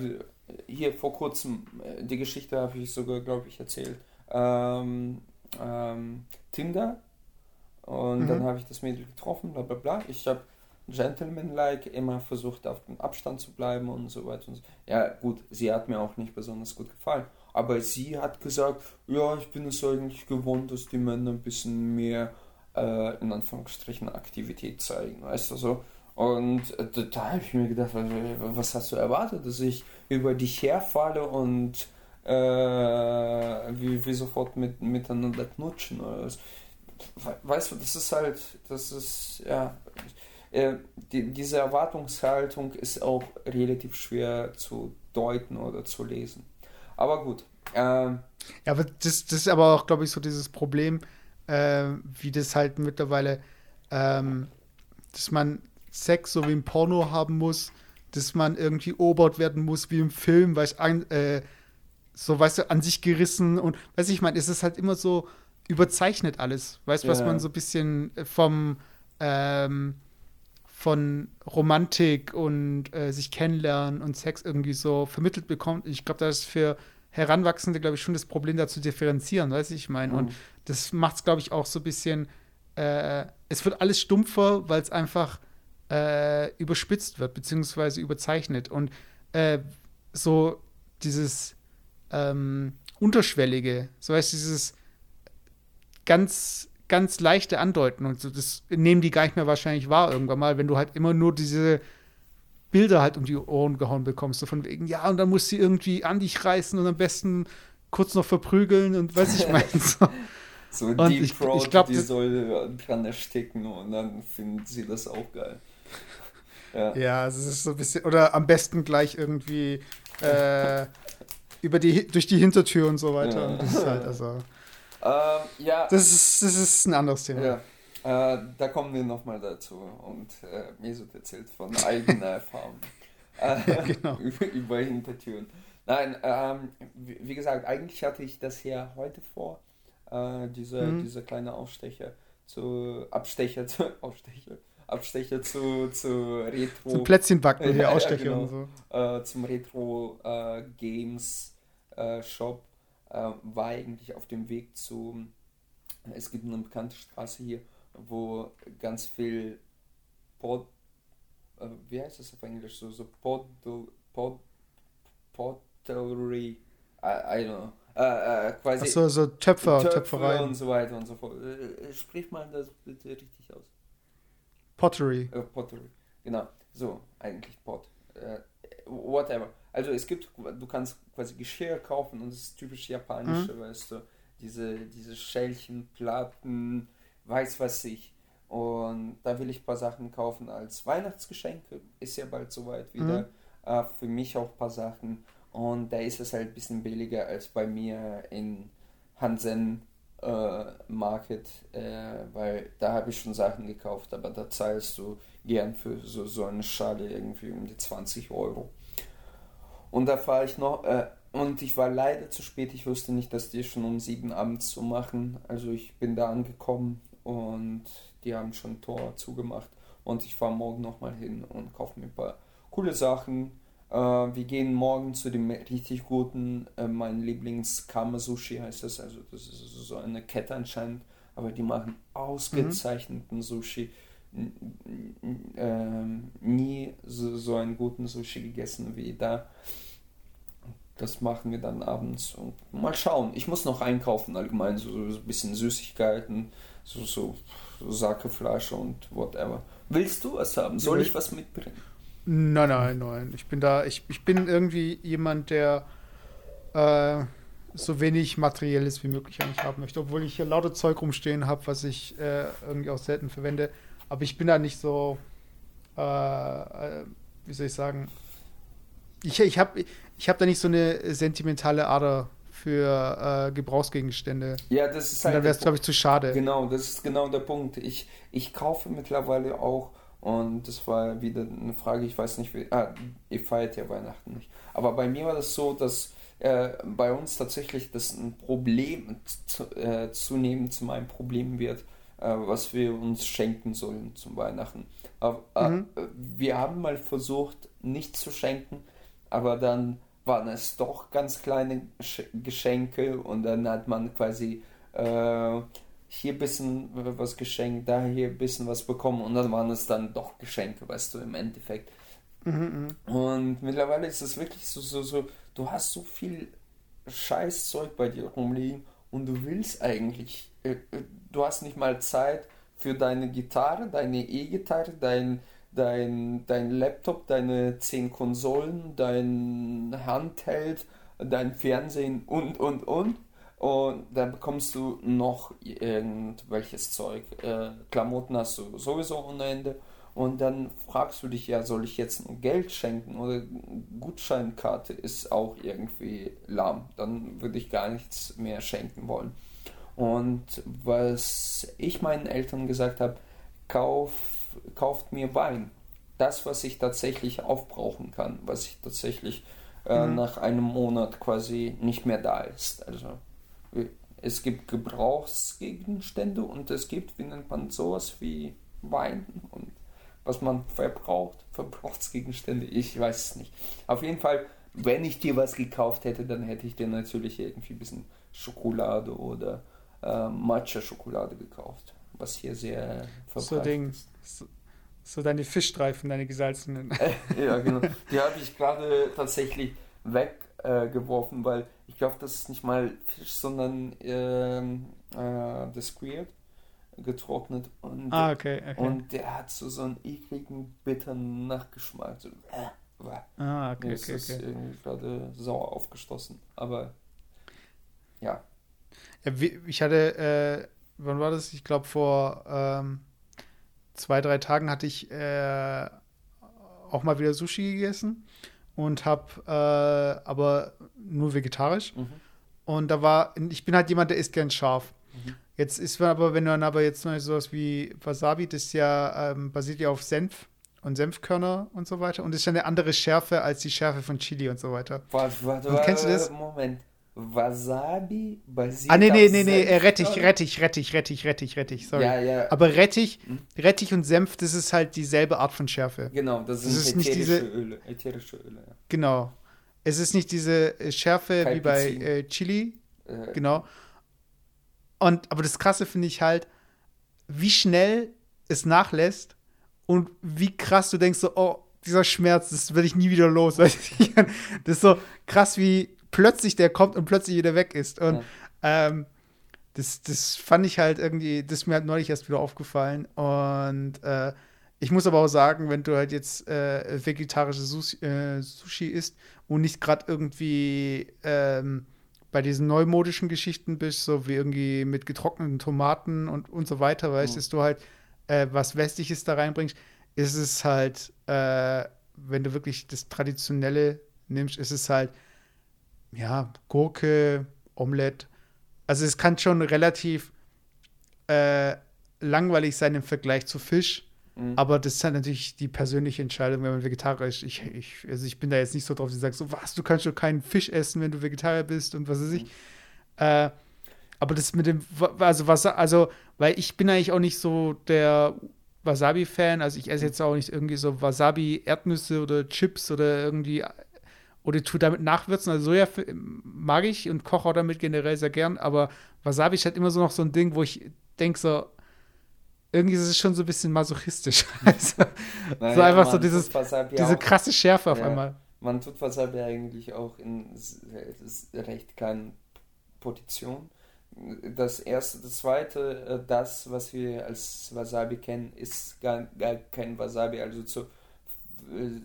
hier vor kurzem, äh, die Geschichte habe ich sogar, glaube ich, erzählt. Ähm, ähm, Tinder. Und dann habe ich das Mädel getroffen, bla bla bla. Ich habe gentleman-like immer versucht, auf dem Abstand zu bleiben und so weiter und so. Ja, gut, sie hat mir auch nicht besonders gut gefallen. Aber sie hat gesagt, ja, ich bin es eigentlich gewohnt, dass die Männer ein bisschen mehr, äh, in Anführungsstrichen, Aktivität zeigen, weißt du so. Und äh, da, habe ich mir gedacht, was, was hast du erwartet, dass ich über dich herfalle und äh, wir, wir sofort mit, miteinander knutschen oder was? We- Weißt du, das ist halt, das ist, ja, äh, die, diese Erwartungshaltung ist auch relativ schwer zu deuten oder zu lesen. Aber gut, ähm, Ja, aber das, das ist aber auch, glaube ich, so dieses Problem, äh, wie das halt mittlerweile, ähm, dass man Sex so wie im Porno haben muss, dass man irgendwie obert werden muss wie im Film, weil ich ein, äh, so, weißt du, an sich gerissen und, weißt du, ich meine, es ist halt immer so überzeichnet alles, weißt du, was Ja. man so ein bisschen vom, ähm, von Romantik und äh, sich kennenlernen und Sex irgendwie so vermittelt bekommt. Ich glaube, das ist für Heranwachsende, glaube ich, schon das Problem, da zu differenzieren, weißt du, ich meine. Und Mhm. das macht es, glaube ich, auch so ein bisschen, äh, es wird alles stumpfer, weil es einfach äh, überspitzt wird, beziehungsweise überzeichnet. Und äh, so dieses ähm, Unterschwellige, so heißt dieses ganz, ganz leichte Andeuten und so, das nehmen die gar nicht mehr wahrscheinlich wahr irgendwann mal, wenn du halt immer nur diese Bilder halt um die Ohren gehauen bekommst, so von wegen, ja, und dann muss sie irgendwie an dich reißen und am besten kurz noch verprügeln und weiß ich meine. So. (laughs) so Und Deep ich- Throat, ich glaub, die soll dran ersticken und dann findet sie das auch geil. (laughs) Ja. Ja, es ist so ein bisschen, oder am besten gleich irgendwie äh, über die, durch die Hintertür und so weiter. Ja. Und das ist halt, also, Ähm, ja, das ist, das ist ein anderes Thema. ja. Äh, da kommen wir nochmal dazu. Und äh, Mesut erzählt von (laughs) eigener Erfahrung. Äh, genau. (laughs) über, über Hintertüren. Nein, ähm, wie, wie gesagt, eigentlich hatte ich das ja heute vor, äh, diese, Mhm. diese kleine Aufstecher zu Abstecher zu (laughs) Aufstecher, Abstecher zu, zu Retro Zum Plätzchenbacken Ja, hier ja, Ausstecher genau. und so. äh, zum Retro äh, Games äh, Shop äh, war eigentlich auf dem Weg zu es gibt eine bekannte Straße hier, wo ganz viel Pod, äh, wie heißt das auf Englisch so so Pod, Pod, Pottery I, I don't know äh, äh, quasi Achso, so Töpfer, Töpfe Töpferei. und so weiter und so fort. Äh, äh, Sprich mal das bitte richtig aus. Pottery. Pottery. Genau. So, eigentlich Pot. Whatever. Also es gibt, du kannst quasi Geschirr kaufen und es ist typisch japanische, weißt du. Diese, diese Schälchen, Platten, weiß was ich. Und da will ich ein paar Sachen kaufen als Weihnachtsgeschenke. Ist ja bald soweit wieder. Äh, für mich auch ein paar Sachen. Und da ist es halt ein bisschen billiger als bei mir in Hansen äh, Market, äh, weil da habe ich schon Sachen gekauft, aber da zahlst du gern für so, so eine Schale irgendwie um die 20 Euro. Und da fahre ich noch, äh, und ich war leider zu spät, ich wusste nicht, dass die schon um sieben abends zu machen. Also ich bin da angekommen und die haben schon Tor zugemacht. Und ich fahre morgen nochmal hin und kaufe mir ein paar coole Sachen. Äh, wir gehen morgen zu dem richtig guten, äh, mein Lieblings Kama Sushi heißt das. Also das ist so eine Kette anscheinend, aber die machen ausgezeichneten Sushi. Ähm, nie so, so einen guten Sushi gegessen wie da. Das machen wir dann abends und mal schauen. Ich muss noch einkaufen allgemein, so, so ein bisschen Süßigkeiten, so, so, so Sakeflasche und whatever. Willst du was haben? Soll ich was mitbringen? Nein, nein, nein. Ich bin da, ich, ich bin irgendwie jemand, der äh, so wenig Materielles wie möglich eigentlich haben möchte, obwohl ich hier lauter Zeug rumstehen habe, was ich äh, irgendwie auch selten verwende. Aber ich bin da nicht so, äh, äh, wie soll ich sagen, ich, ich habe ich hab da nicht so eine sentimentale Ader für äh, Gebrauchsgegenstände. Ja, das ist halt. Und dann wäre es, glaube ich, zu schade. Genau, das ist genau der Punkt. Ich, ich kaufe mittlerweile auch, und das war wieder eine Frage, ich weiß nicht, wie. Ah, ihr feiert ja Weihnachten nicht. Aber bei mir war das so, dass äh, bei uns tatsächlich das ein Problem zu, äh, zunehmend zu meinem Problem wird, was wir uns schenken sollen zum Weihnachten. Äh, mhm. Wir haben mal versucht, nicht zu schenken, aber dann waren es doch ganz kleine Geschenke und dann hat man quasi äh, hier ein bisschen was geschenkt, da hier ein bisschen was bekommen und dann waren es dann doch Geschenke, weißt du, im Endeffekt. Mhm, mhm. und mittlerweile ist es wirklich so, so, so, du hast so viel Scheißzeug bei dir rumliegen und du willst eigentlich, äh, äh du hast nicht mal Zeit für deine Gitarre, deine E-Gitarre, dein dein, dein Laptop, deine zehn Konsolen, dein Handheld, dein Fernsehen und, und, und. Und dann bekommst du noch irgendwelches Zeug. Äh, Klamotten hast du sowieso ohne Ende. Und dann fragst du dich ja, soll ich jetzt Geld schenken oder Gutscheinkarte ist auch irgendwie lahm. Dann würde ich gar nichts mehr schenken wollen. Und was ich meinen Eltern gesagt habe, kauf kauft mir Wein. Das, was ich tatsächlich aufbrauchen kann, was ich tatsächlich äh, mhm. nach einem Monat quasi nicht mehr da ist. Also es gibt Gebrauchsgegenstände und es gibt, wie nennt man sowas wie Wein und was man verbraucht, (laughs) Verbrauchsgegenstände, ich weiß es nicht. Auf jeden Fall, wenn ich dir was gekauft hätte, dann hätte ich dir natürlich irgendwie ein bisschen Schokolade oder äh, Matcha-Schokolade gekauft, was hier sehr verbreitet so Ding, ist. So, so deine Fischstreifen, deine gesalzenen. (laughs) ja, genau. Die habe ich gerade tatsächlich weggeworfen, äh, weil ich glaube, das ist nicht mal Fisch, sondern ähm, äh, das Squirt getrocknet und, ah, okay, okay. und der hat so, so einen ekligen, bitteren Nachgeschmack. So, äh, ah, okay, Mir ist okay, das okay. irgendwie gerade sauer aufgestoßen. Aber ja. Ja ich hatte, äh, wann war das? Ich glaube vor ähm, zwei, drei Tagen hatte ich äh, auch mal wieder Sushi gegessen und habe äh, aber nur vegetarisch. Mhm. Und da war, ich bin halt jemand, der isst gern scharf. Mhm. Jetzt ist man aber, wenn man aber jetzt mal sowas wie Wasabi, das ja ähm, basiert ja auf Senf und Senfkörner und so weiter. Und das ist ja eine andere Schärfe als die Schärfe von Chili und so weiter. Warte, warte, und kennst du das? Moment. Wasabi basiert Ah, nee, nee, nee, nee, äh, Rettich, Rettich, Rettich, Rettich, Rettich, Rettich, sorry. Ja, ja. Aber Rettich, hm? Rettich und Senf, das ist halt dieselbe Art von Schärfe. Genau, das, das ist nicht diese, Öle, ätherische Öle. Ja. Genau. Es ist nicht diese äh, Schärfe Kalpizin. wie bei äh, Chili. Äh, genau. Und, aber das Krasse finde ich halt, wie schnell es nachlässt und wie krass du denkst so, oh, dieser Schmerz, das werde ich nie wieder los. (laughs) das ist so krass, wie plötzlich der kommt und plötzlich wieder weg ist. Und ja. ähm, das, das fand ich halt irgendwie, das ist mir halt neulich erst wieder aufgefallen. Und äh, ich muss aber auch sagen, wenn du halt jetzt äh, vegetarische Sushi, äh, Sushi isst und nicht gerade irgendwie ähm, bei diesen neumodischen Geschichten bist, so wie irgendwie mit getrockneten Tomaten und, und so weiter, weißt, mhm. dass du halt äh, was Westliches da reinbringst, ist es halt, äh, wenn du wirklich das Traditionelle nimmst, ist es halt ja, Gurke, Omelette. Also es kann schon relativ äh, langweilig sein im Vergleich zu Fisch. Mhm. Aber das ist halt natürlich die persönliche Entscheidung, wenn man Vegetarier ist. Ich, ich, also ich bin da jetzt nicht so drauf, die sagt so, was, du kannst doch keinen Fisch essen, wenn du Vegetarier bist und was weiß ich. Mhm. Äh, aber das mit dem, also was, also, weil ich bin eigentlich auch nicht so der Wasabi-Fan, also ich esse jetzt auch nicht irgendwie so Wasabi-Erdnüsse oder Chips oder irgendwie oder tu damit nachwürzen. Also Soja mag ich und koche auch damit generell sehr gern, aber Wasabi ist halt immer so noch so ein Ding, wo ich denke so, irgendwie ist es schon so ein bisschen masochistisch. (laughs) also, naja, so einfach so dieses, diese krasse Schärfe auf ja, einmal. Man tut Wasabi eigentlich auch in recht kleinen Positionen. Das erste, das zweite, äh, das, was wir als Wasabi kennen, ist gar, gar kein Wasabi. Also zu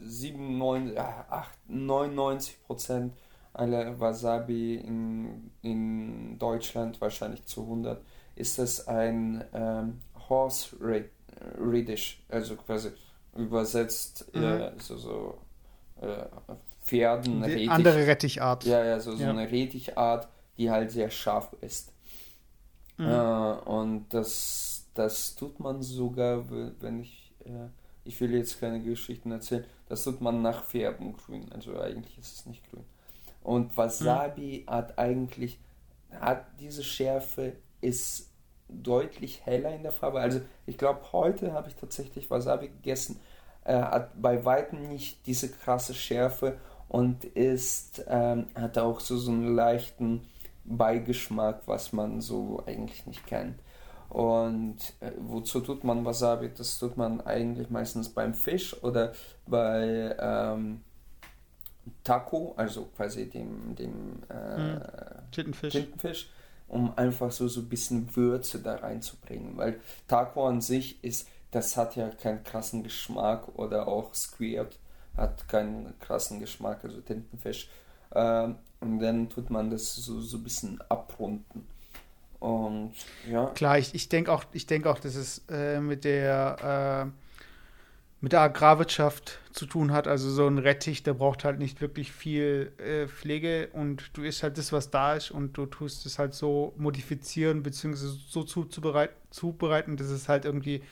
7, 9, 8, 99 Prozent alle Wasabi in, in Deutschland wahrscheinlich zu 100, ist es ein ähm, Horse Radish, also quasi übersetzt mhm. äh, so, so äh, Pferden. Rettich, andere Rettichart. Ja, ja, so, so ja. eine Rettichart, die halt sehr scharf ist. Mhm. Äh, und das, das tut man sogar, wenn ich, äh, ich will jetzt keine Geschichten erzählen, das tut man nach Färben grün. Also eigentlich ist es nicht grün. Und Wasabi mhm. hat eigentlich, hat diese Schärfe, ist deutlich heller in der Farbe. Also ich glaube, heute habe ich tatsächlich Wasabi gegessen, äh, hat bei weitem nicht diese krasse Schärfe und ist, ähm, hat auch so, so einen leichten Beigeschmack, was man so eigentlich nicht kennt. Und äh, wozu tut man Wasabi? Das tut man eigentlich meistens beim Fisch oder bei ähm, Taco, also quasi dem, dem äh, hm. Tintenfisch. Tintenfisch, um einfach so, so ein bisschen Würze da reinzubringen. Weil Taco an sich ist, das hat ja keinen krassen Geschmack oder auch Squirt hat keinen krassen Geschmack, also Tintenfisch. Ähm, und dann tut man das so, so ein bisschen abrunden. Und ja. Klar, ich, ich denke auch, ich denke auch, dass es äh, mit der äh, mit der Agrarwirtschaft zu tun hat. Also so ein Rettich, der braucht halt nicht wirklich viel äh, Pflege und du isst halt das, was da ist und du tust es halt so modifizieren bzw. so zuzubereiten, zubereiten, dass es halt irgendwie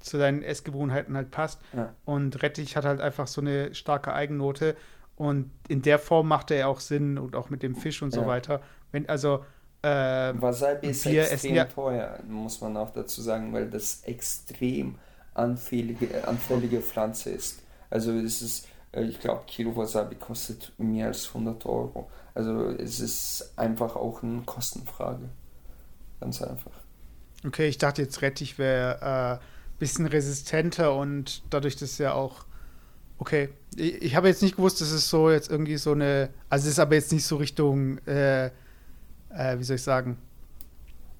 zu deinen Essgewohnheiten halt passt. Ja. Und Rettich hat halt einfach so eine starke Eigennote und in der Form macht er ja auch Sinn und auch mit dem Fisch und ja. so weiter. Wenn also äh, Wasabi ist extrem ja teuer, muss man auch dazu sagen, weil das extrem anfällige, anfällige Pflanze ist. Also es ist, äh, ich glaube, Kilo Wasabi kostet mehr als 100 Euro. Also es ist einfach auch eine Kostenfrage. Ganz einfach. Okay, ich dachte jetzt Rettich wäre ein äh, bisschen resistenter und dadurch, dass ja auch Okay, ich, ich habe jetzt nicht gewusst, dass es so jetzt irgendwie so eine, also es ist aber jetzt nicht so Richtung, äh, äh, wie soll ich sagen,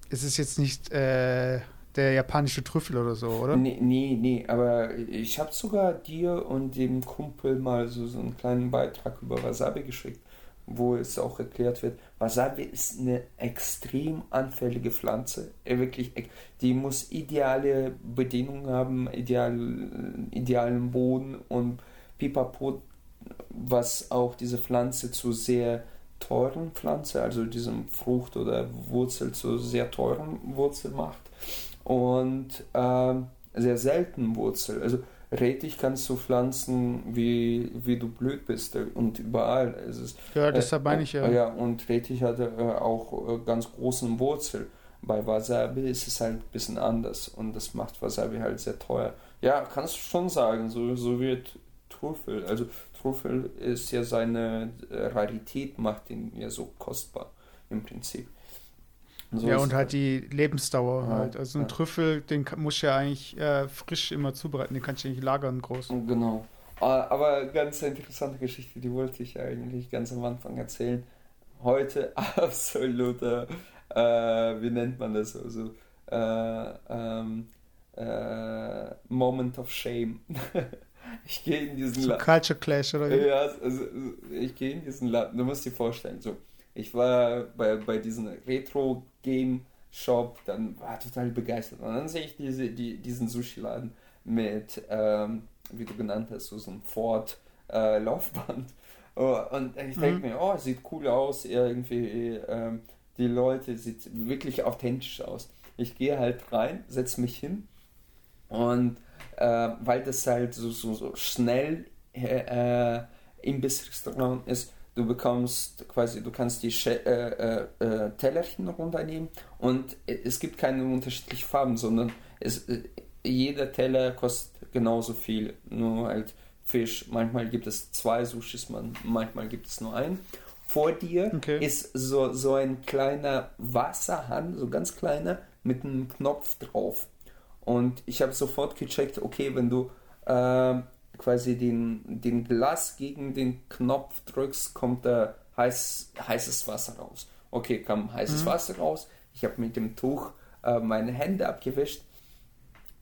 es ist jetzt nicht äh, der japanische Trüffel oder so, oder? Nee, nee, nee aber ich habe sogar dir und dem Kumpel mal so, so einen kleinen Beitrag über Wasabi geschickt, wo es auch erklärt wird, Wasabi ist eine extrem anfällige Pflanze. Wirklich, die muss ideale Bedingungen haben, ideal, idealen Boden und pipapo, was auch diese Pflanze zu sehr teuren Pflanze, also diesem Frucht oder Wurzel zu sehr teuren Wurzel macht und äh, sehr selten Wurzel. Also Rettich kannst du pflanzen, wie, wie du blöd bist und überall. Es ist, ja, deshalb meine ich ja. Äh, ja, und Rettich hat äh, auch äh, ganz großen Wurzel. Bei Wasabi ist es halt ein bisschen anders und das macht Wasabi halt sehr teuer. Ja, kannst du schon sagen, so, so wird Trüffel. Also Trüffel ist ja seine Rarität, macht ihn ja so kostbar im Prinzip. So ja, und halt die Lebensdauer ja, halt. Also ein ja. Trüffel, den muss ja eigentlich äh, frisch immer zubereiten, den kannst du nicht lagern groß. Genau. Ah, aber ganz interessante Geschichte, die wollte ich eigentlich ganz am Anfang erzählen. Heute (laughs) absoluter, äh, wie nennt man das? Also, äh, ähm, äh, Moment of Shame. (laughs) ich gehe in diesen so Laden. Culture Clash, oder? Ja, also, ich gehe in diesen Laden. Du musst dir vorstellen, so ich war bei, bei diesem Retro-Game-Shop, dann war total begeistert. Und dann sehe ich diese, die, diesen Sushi-Laden mit, ähm, wie du genannt hast, so, einem Ford-Laufband. Äh, oh, und ich denke mhm. mir, oh, sieht cool aus, irgendwie, ähm, die Leute sieht wirklich authentisch aus. Ich gehe halt rein, setze mich hin und äh, weil das halt so, so, so schnell äh, Imbiss-Restaurant ist, du bekommst quasi, du kannst die äh, äh, äh, Tellerchen runternehmen und es gibt keine unterschiedlichen Farben, sondern es, äh, jeder Teller kostet genauso viel, nur halt Fisch. Manchmal gibt es zwei Sushis, man, manchmal gibt es nur einen. Vor dir okay. ist so, so ein kleiner Wasserhahn, so ganz kleiner, mit einem Knopf drauf. Und ich habe sofort gecheckt, okay, wenn du äh, quasi den, den Glas gegen den Knopf drückst, kommt da heiß, heißes Wasser raus. Okay, kam heißes mhm. Wasser raus. Ich habe mit dem Tuch äh, meine Hände abgewischt.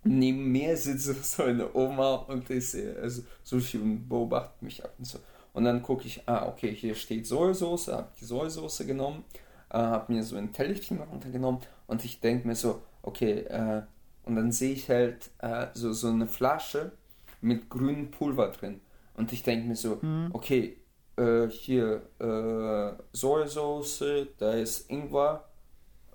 Neben mir sitzt (laughs) so eine Oma und ist also Sushi und beobachtet mich ab und so. Und dann gucke ich, ah, okay, hier steht Sojasauce, habe die Sojasauce genommen, äh, habe mir so ein Tellerchen runtergenommen und ich denke mir so, okay, äh, und dann sehe ich halt äh, so, so eine Flasche mit grünem Pulver drin. Und ich denke mir so, mhm. okay, äh, hier äh, Sojasauce, da ist Ingwer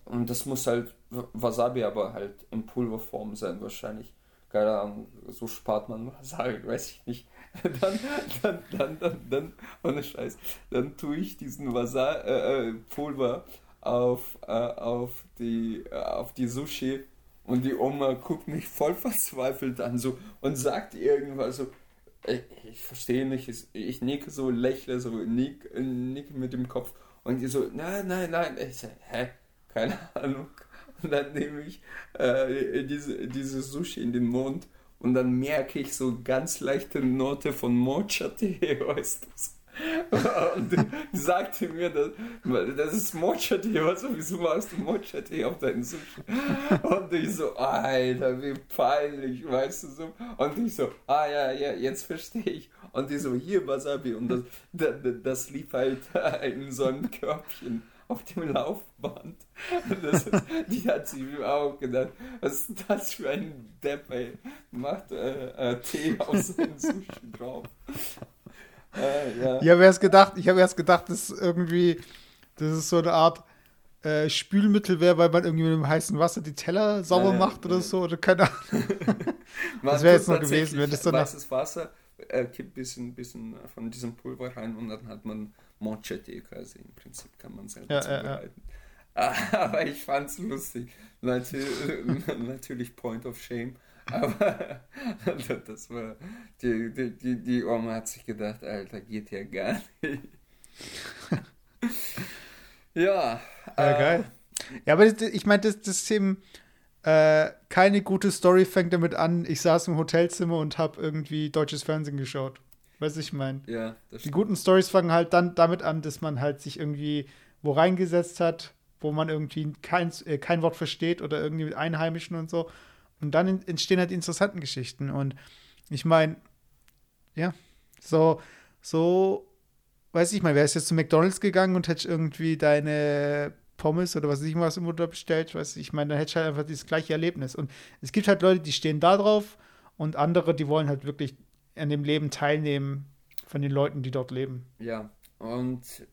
und das muss halt Wasabi aber halt in Pulverform sein wahrscheinlich. Keine Ahnung, so spart man Wasabi, (laughs) weiß ich nicht. (laughs) dann, dann, dann, dann, dann, ohne Scheiß, dann tue ich diesen Wasabi äh, äh, Pulver auf, äh, auf, die, äh, auf die Sushi und die Oma guckt mich voll verzweifelt an so und sagt irgendwas so, ich, ich verstehe nicht, ich, ich nicke so, lächle so, nick, nicke mit dem Kopf und die so, nein, nein, nein. Ich sage, hä? Keine Ahnung. Und dann nehme ich äh, diese, diese Sushi in den Mund und dann merke ich so ganz leichte Note von Mocha-Tee, (laughs) weißt du? Und sagte mir, das, das ist Mocha-Tee, was wieso machst du Mocha-Tee auf deinen Sushi? Und ich so, Alter, wie peinlich, weißt du so. Und ich so, ah ja, ja, jetzt verstehe ich. Und die so, hier Wasabi. Und das, das, das lief halt (laughs) in so einem Körbchen auf dem Laufband. Das, die hat sich auch gedacht, was ist das für ein Depp, ey. Macht äh, äh, Tee auf seinen Sushi drauf. Äh, ja. Ich habe erst gedacht, ich habe erst gedacht, das ist irgendwie, das ist so eine Art äh, Spülmittel wäre, weil man irgendwie mit dem heißen Wasser die Teller sauber äh, macht oder so oder keine Ahnung. (laughs) das wäre jetzt noch gewesen, wenn das so weißes Wasser äh, kippt ein bisschen, bisschen von diesem Pulver rein und dann hat man Mochete quasi. Im Prinzip kann man selber ja, zubereiten. Ja, ja. (laughs) Aber ich fand es lustig. Natürlich, (laughs) natürlich Point of Shame. Aber (laughs) das war, die, die, die, die Oma hat sich gedacht, Alter, geht ja gar nicht. (laughs) ja. Ja, äh, geil. Ja, aber ich meine, das, das ist eben äh, keine gute Story fängt damit an, ich saß im Hotelzimmer und habe irgendwie deutsches Fernsehen geschaut. Weißt du, ich meine? Ja, Die guten Stories fangen halt dann damit an, dass man halt sich irgendwie wo reingesetzt hat, wo man irgendwie kein, äh, kein Wort versteht oder irgendwie mit Einheimischen und so. Und dann entstehen halt interessanten Geschichten. Und ich meine, ja, so, so, weiß ich mal, wärst jetzt zu McDonalds gegangen und hättest irgendwie deine Pommes oder was weiß ich was im Mutter bestellt, weiß ich, meine, dann hättest du halt einfach dieses gleiche Erlebnis. Und es gibt halt Leute, die stehen da drauf und andere, die wollen halt wirklich an dem Leben teilnehmen von den Leuten, die dort leben. Ja, und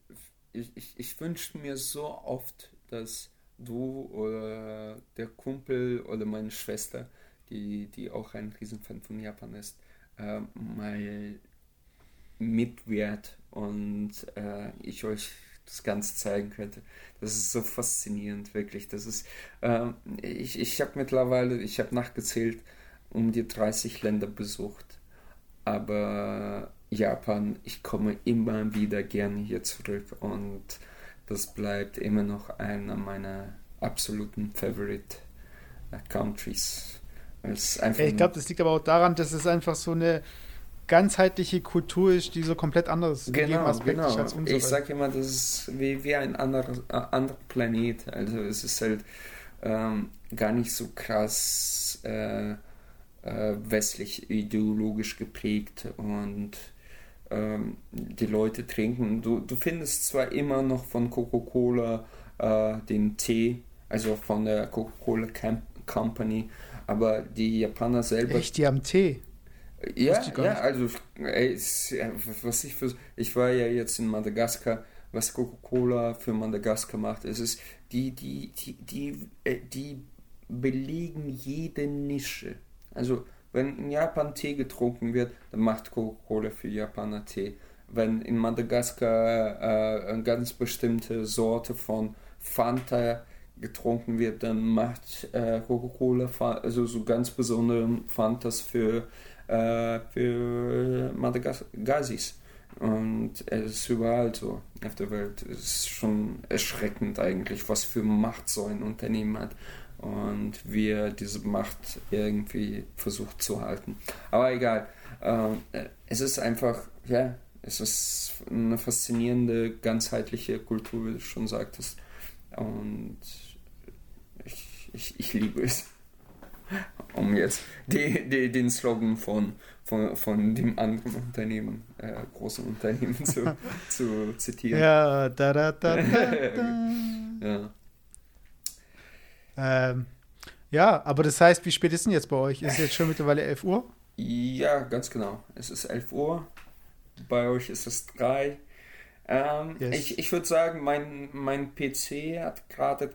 ich, ich, ich wünsche mir so oft, dass du oder der Kumpel oder meine Schwester, die, die auch ein Riesenfan von Japan ist, äh, mal mitwert und äh, ich euch das Ganze zeigen könnte. Das ist so faszinierend, wirklich. Das ist, äh, ich, ich habe mittlerweile, ich habe nachgezählt, um die 30 Länder besucht. Aber Japan, ich komme immer wieder gerne hier zurück und das bleibt immer noch einer meiner absoluten Favorite äh, Countries. ich glaube, das liegt aber auch daran, dass es einfach so eine ganzheitliche Kultur ist, die so komplett anderes genau, Aspekt genau. als unsere. Ich sage immer, das ist wie, wie ein anderer, äh, anderer Planet. Also es ist halt ähm, gar nicht so krass äh, äh, westlich ideologisch geprägt und ähm, die Leute trinken. Du, du findest zwar immer noch von Coca-Cola äh, den Tee, also von der Coca-Cola Company, aber die Japaner selber. Echt, die haben Tee? Ja, ja, also ey, was ich für, ich war ja jetzt in Madagaskar, was Coca-Cola für Madagaskar macht, es ist die die die die äh, die belegen jede Nische. Also wenn in Japan Tee getrunken wird, dann macht Coca-Cola für Japaner Tee. Wenn in Madagaskar äh, eine ganz bestimmte Sorte von Fanta getrunken wird, dann macht äh, Coca-Cola also so ganz besondere Fantas für, äh, für Madagasis. Und es ist überall so auf der Welt. Es ist schon erschreckend eigentlich, was für Macht so ein Unternehmen hat und wie er diese Macht irgendwie versucht zu halten. Aber egal. Ähm, es ist einfach, ja, es ist eine faszinierende, ganzheitliche Kultur, wie du schon sagtest. Und ich, ich, ich liebe es. (laughs) um jetzt die, die, den Slogan von, von, von dem anderen Unternehmen, äh, großen Unternehmen zu, (laughs) zu zitieren. Ja, da, da, da, da, (laughs) da. Ja. Ähm, ja, aber das heißt, wie spät ist denn jetzt bei euch? Ist es jetzt schon mittlerweile 11 Uhr? Ja, ganz genau. Es ist 11 Uhr. Bei euch ist es 3. Ähm, Yes. Ich, ich würde sagen, mein, mein PC hat gerade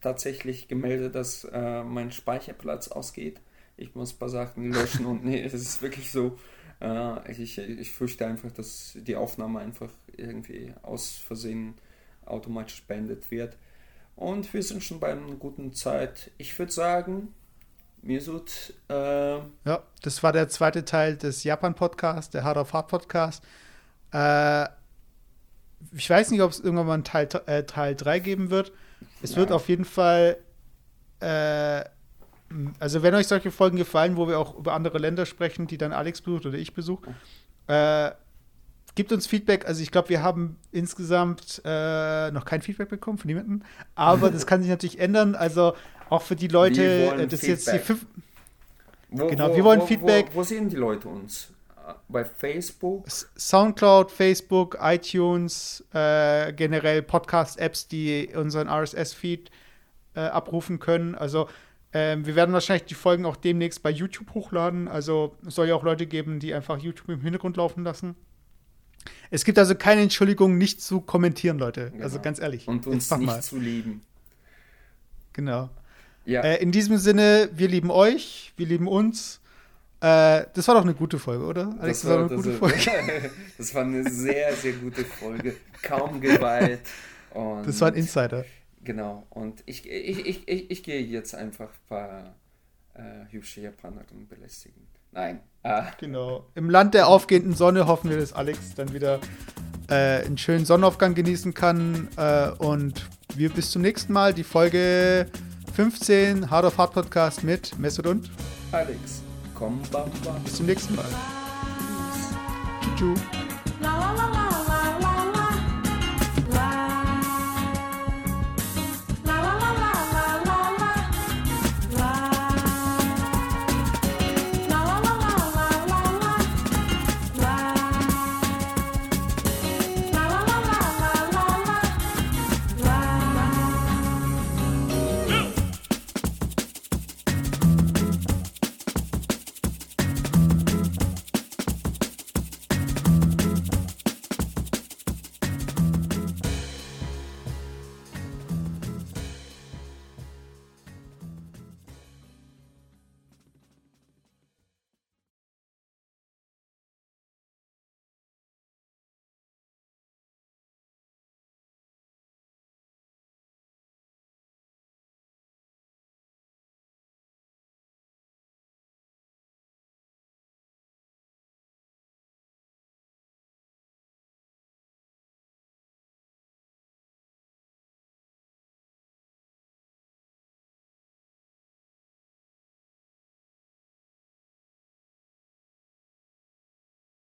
tatsächlich gemeldet, dass äh, mein Speicherplatz ausgeht. Ich muss ein paar Sachen löschen und (laughs) nee, es ist wirklich so. Äh, ich, ich fürchte einfach, dass die Aufnahme einfach irgendwie aus Versehen automatisch beendet wird. Und wir sind schon bei einer guten Zeit. Ich würde sagen, Mesut, äh, Ja, das war der zweite Teil des Japan-Podcasts, der Hard of Hard Podcast. Äh, ich weiß nicht, ob es irgendwann mal einen Teil, äh, Teil 3 geben wird. Es wird Ja. auf jeden Fall, äh, also wenn euch solche Folgen gefallen, wo wir auch über andere Länder sprechen, die dann Alex besucht oder ich besuche, äh, Gebt uns Feedback. Also ich glaube, wir haben insgesamt äh, noch kein Feedback bekommen von niemandem. Aber das kann sich natürlich ändern. Also auch für die Leute, äh, das ist jetzt die Feedback. fünf, Wo, Genau, wo, wir wollen wo, Feedback. Wo, wo sehen die Leute uns? Äh, Bei Facebook? Soundcloud, Facebook, iTunes, äh, generell Podcast-Apps, die unseren RSS-Feed äh, abrufen können. Also ähm, wir werden wahrscheinlich die Folgen auch demnächst bei YouTube hochladen. Also es soll ja auch Leute geben, die einfach YouTube im Hintergrund laufen lassen. Es gibt also keine Entschuldigung, nicht zu kommentieren, Leute. Also Genau. ganz ehrlich. Und uns nicht mal. zu lieben. Genau. Ja, Äh, in diesem Sinne, wir lieben euch, wir lieben uns. Äh, das war doch eine gute Folge, oder? Alex, das, war, eine gute Folge. (laughs) das war eine sehr, sehr gute Folge. Kaum Gewalt. Und Das war ein Insider. Genau. Und ich, ich, ich, ich, ich gehe jetzt einfach ein paar äh, hübsche Japanerinnen belästigen. Nein. Äh, Genau. Im Land der aufgehenden Sonne hoffen wir, dass Alex dann wieder äh, einen schönen Sonnenaufgang genießen kann. Äh, und wir bis zum nächsten Mal. Die Folge 15 Hard of Hard Podcast mit Mesut und Alex, komm, Bamba. bis zum nächsten Mal. Tschüss. La la la la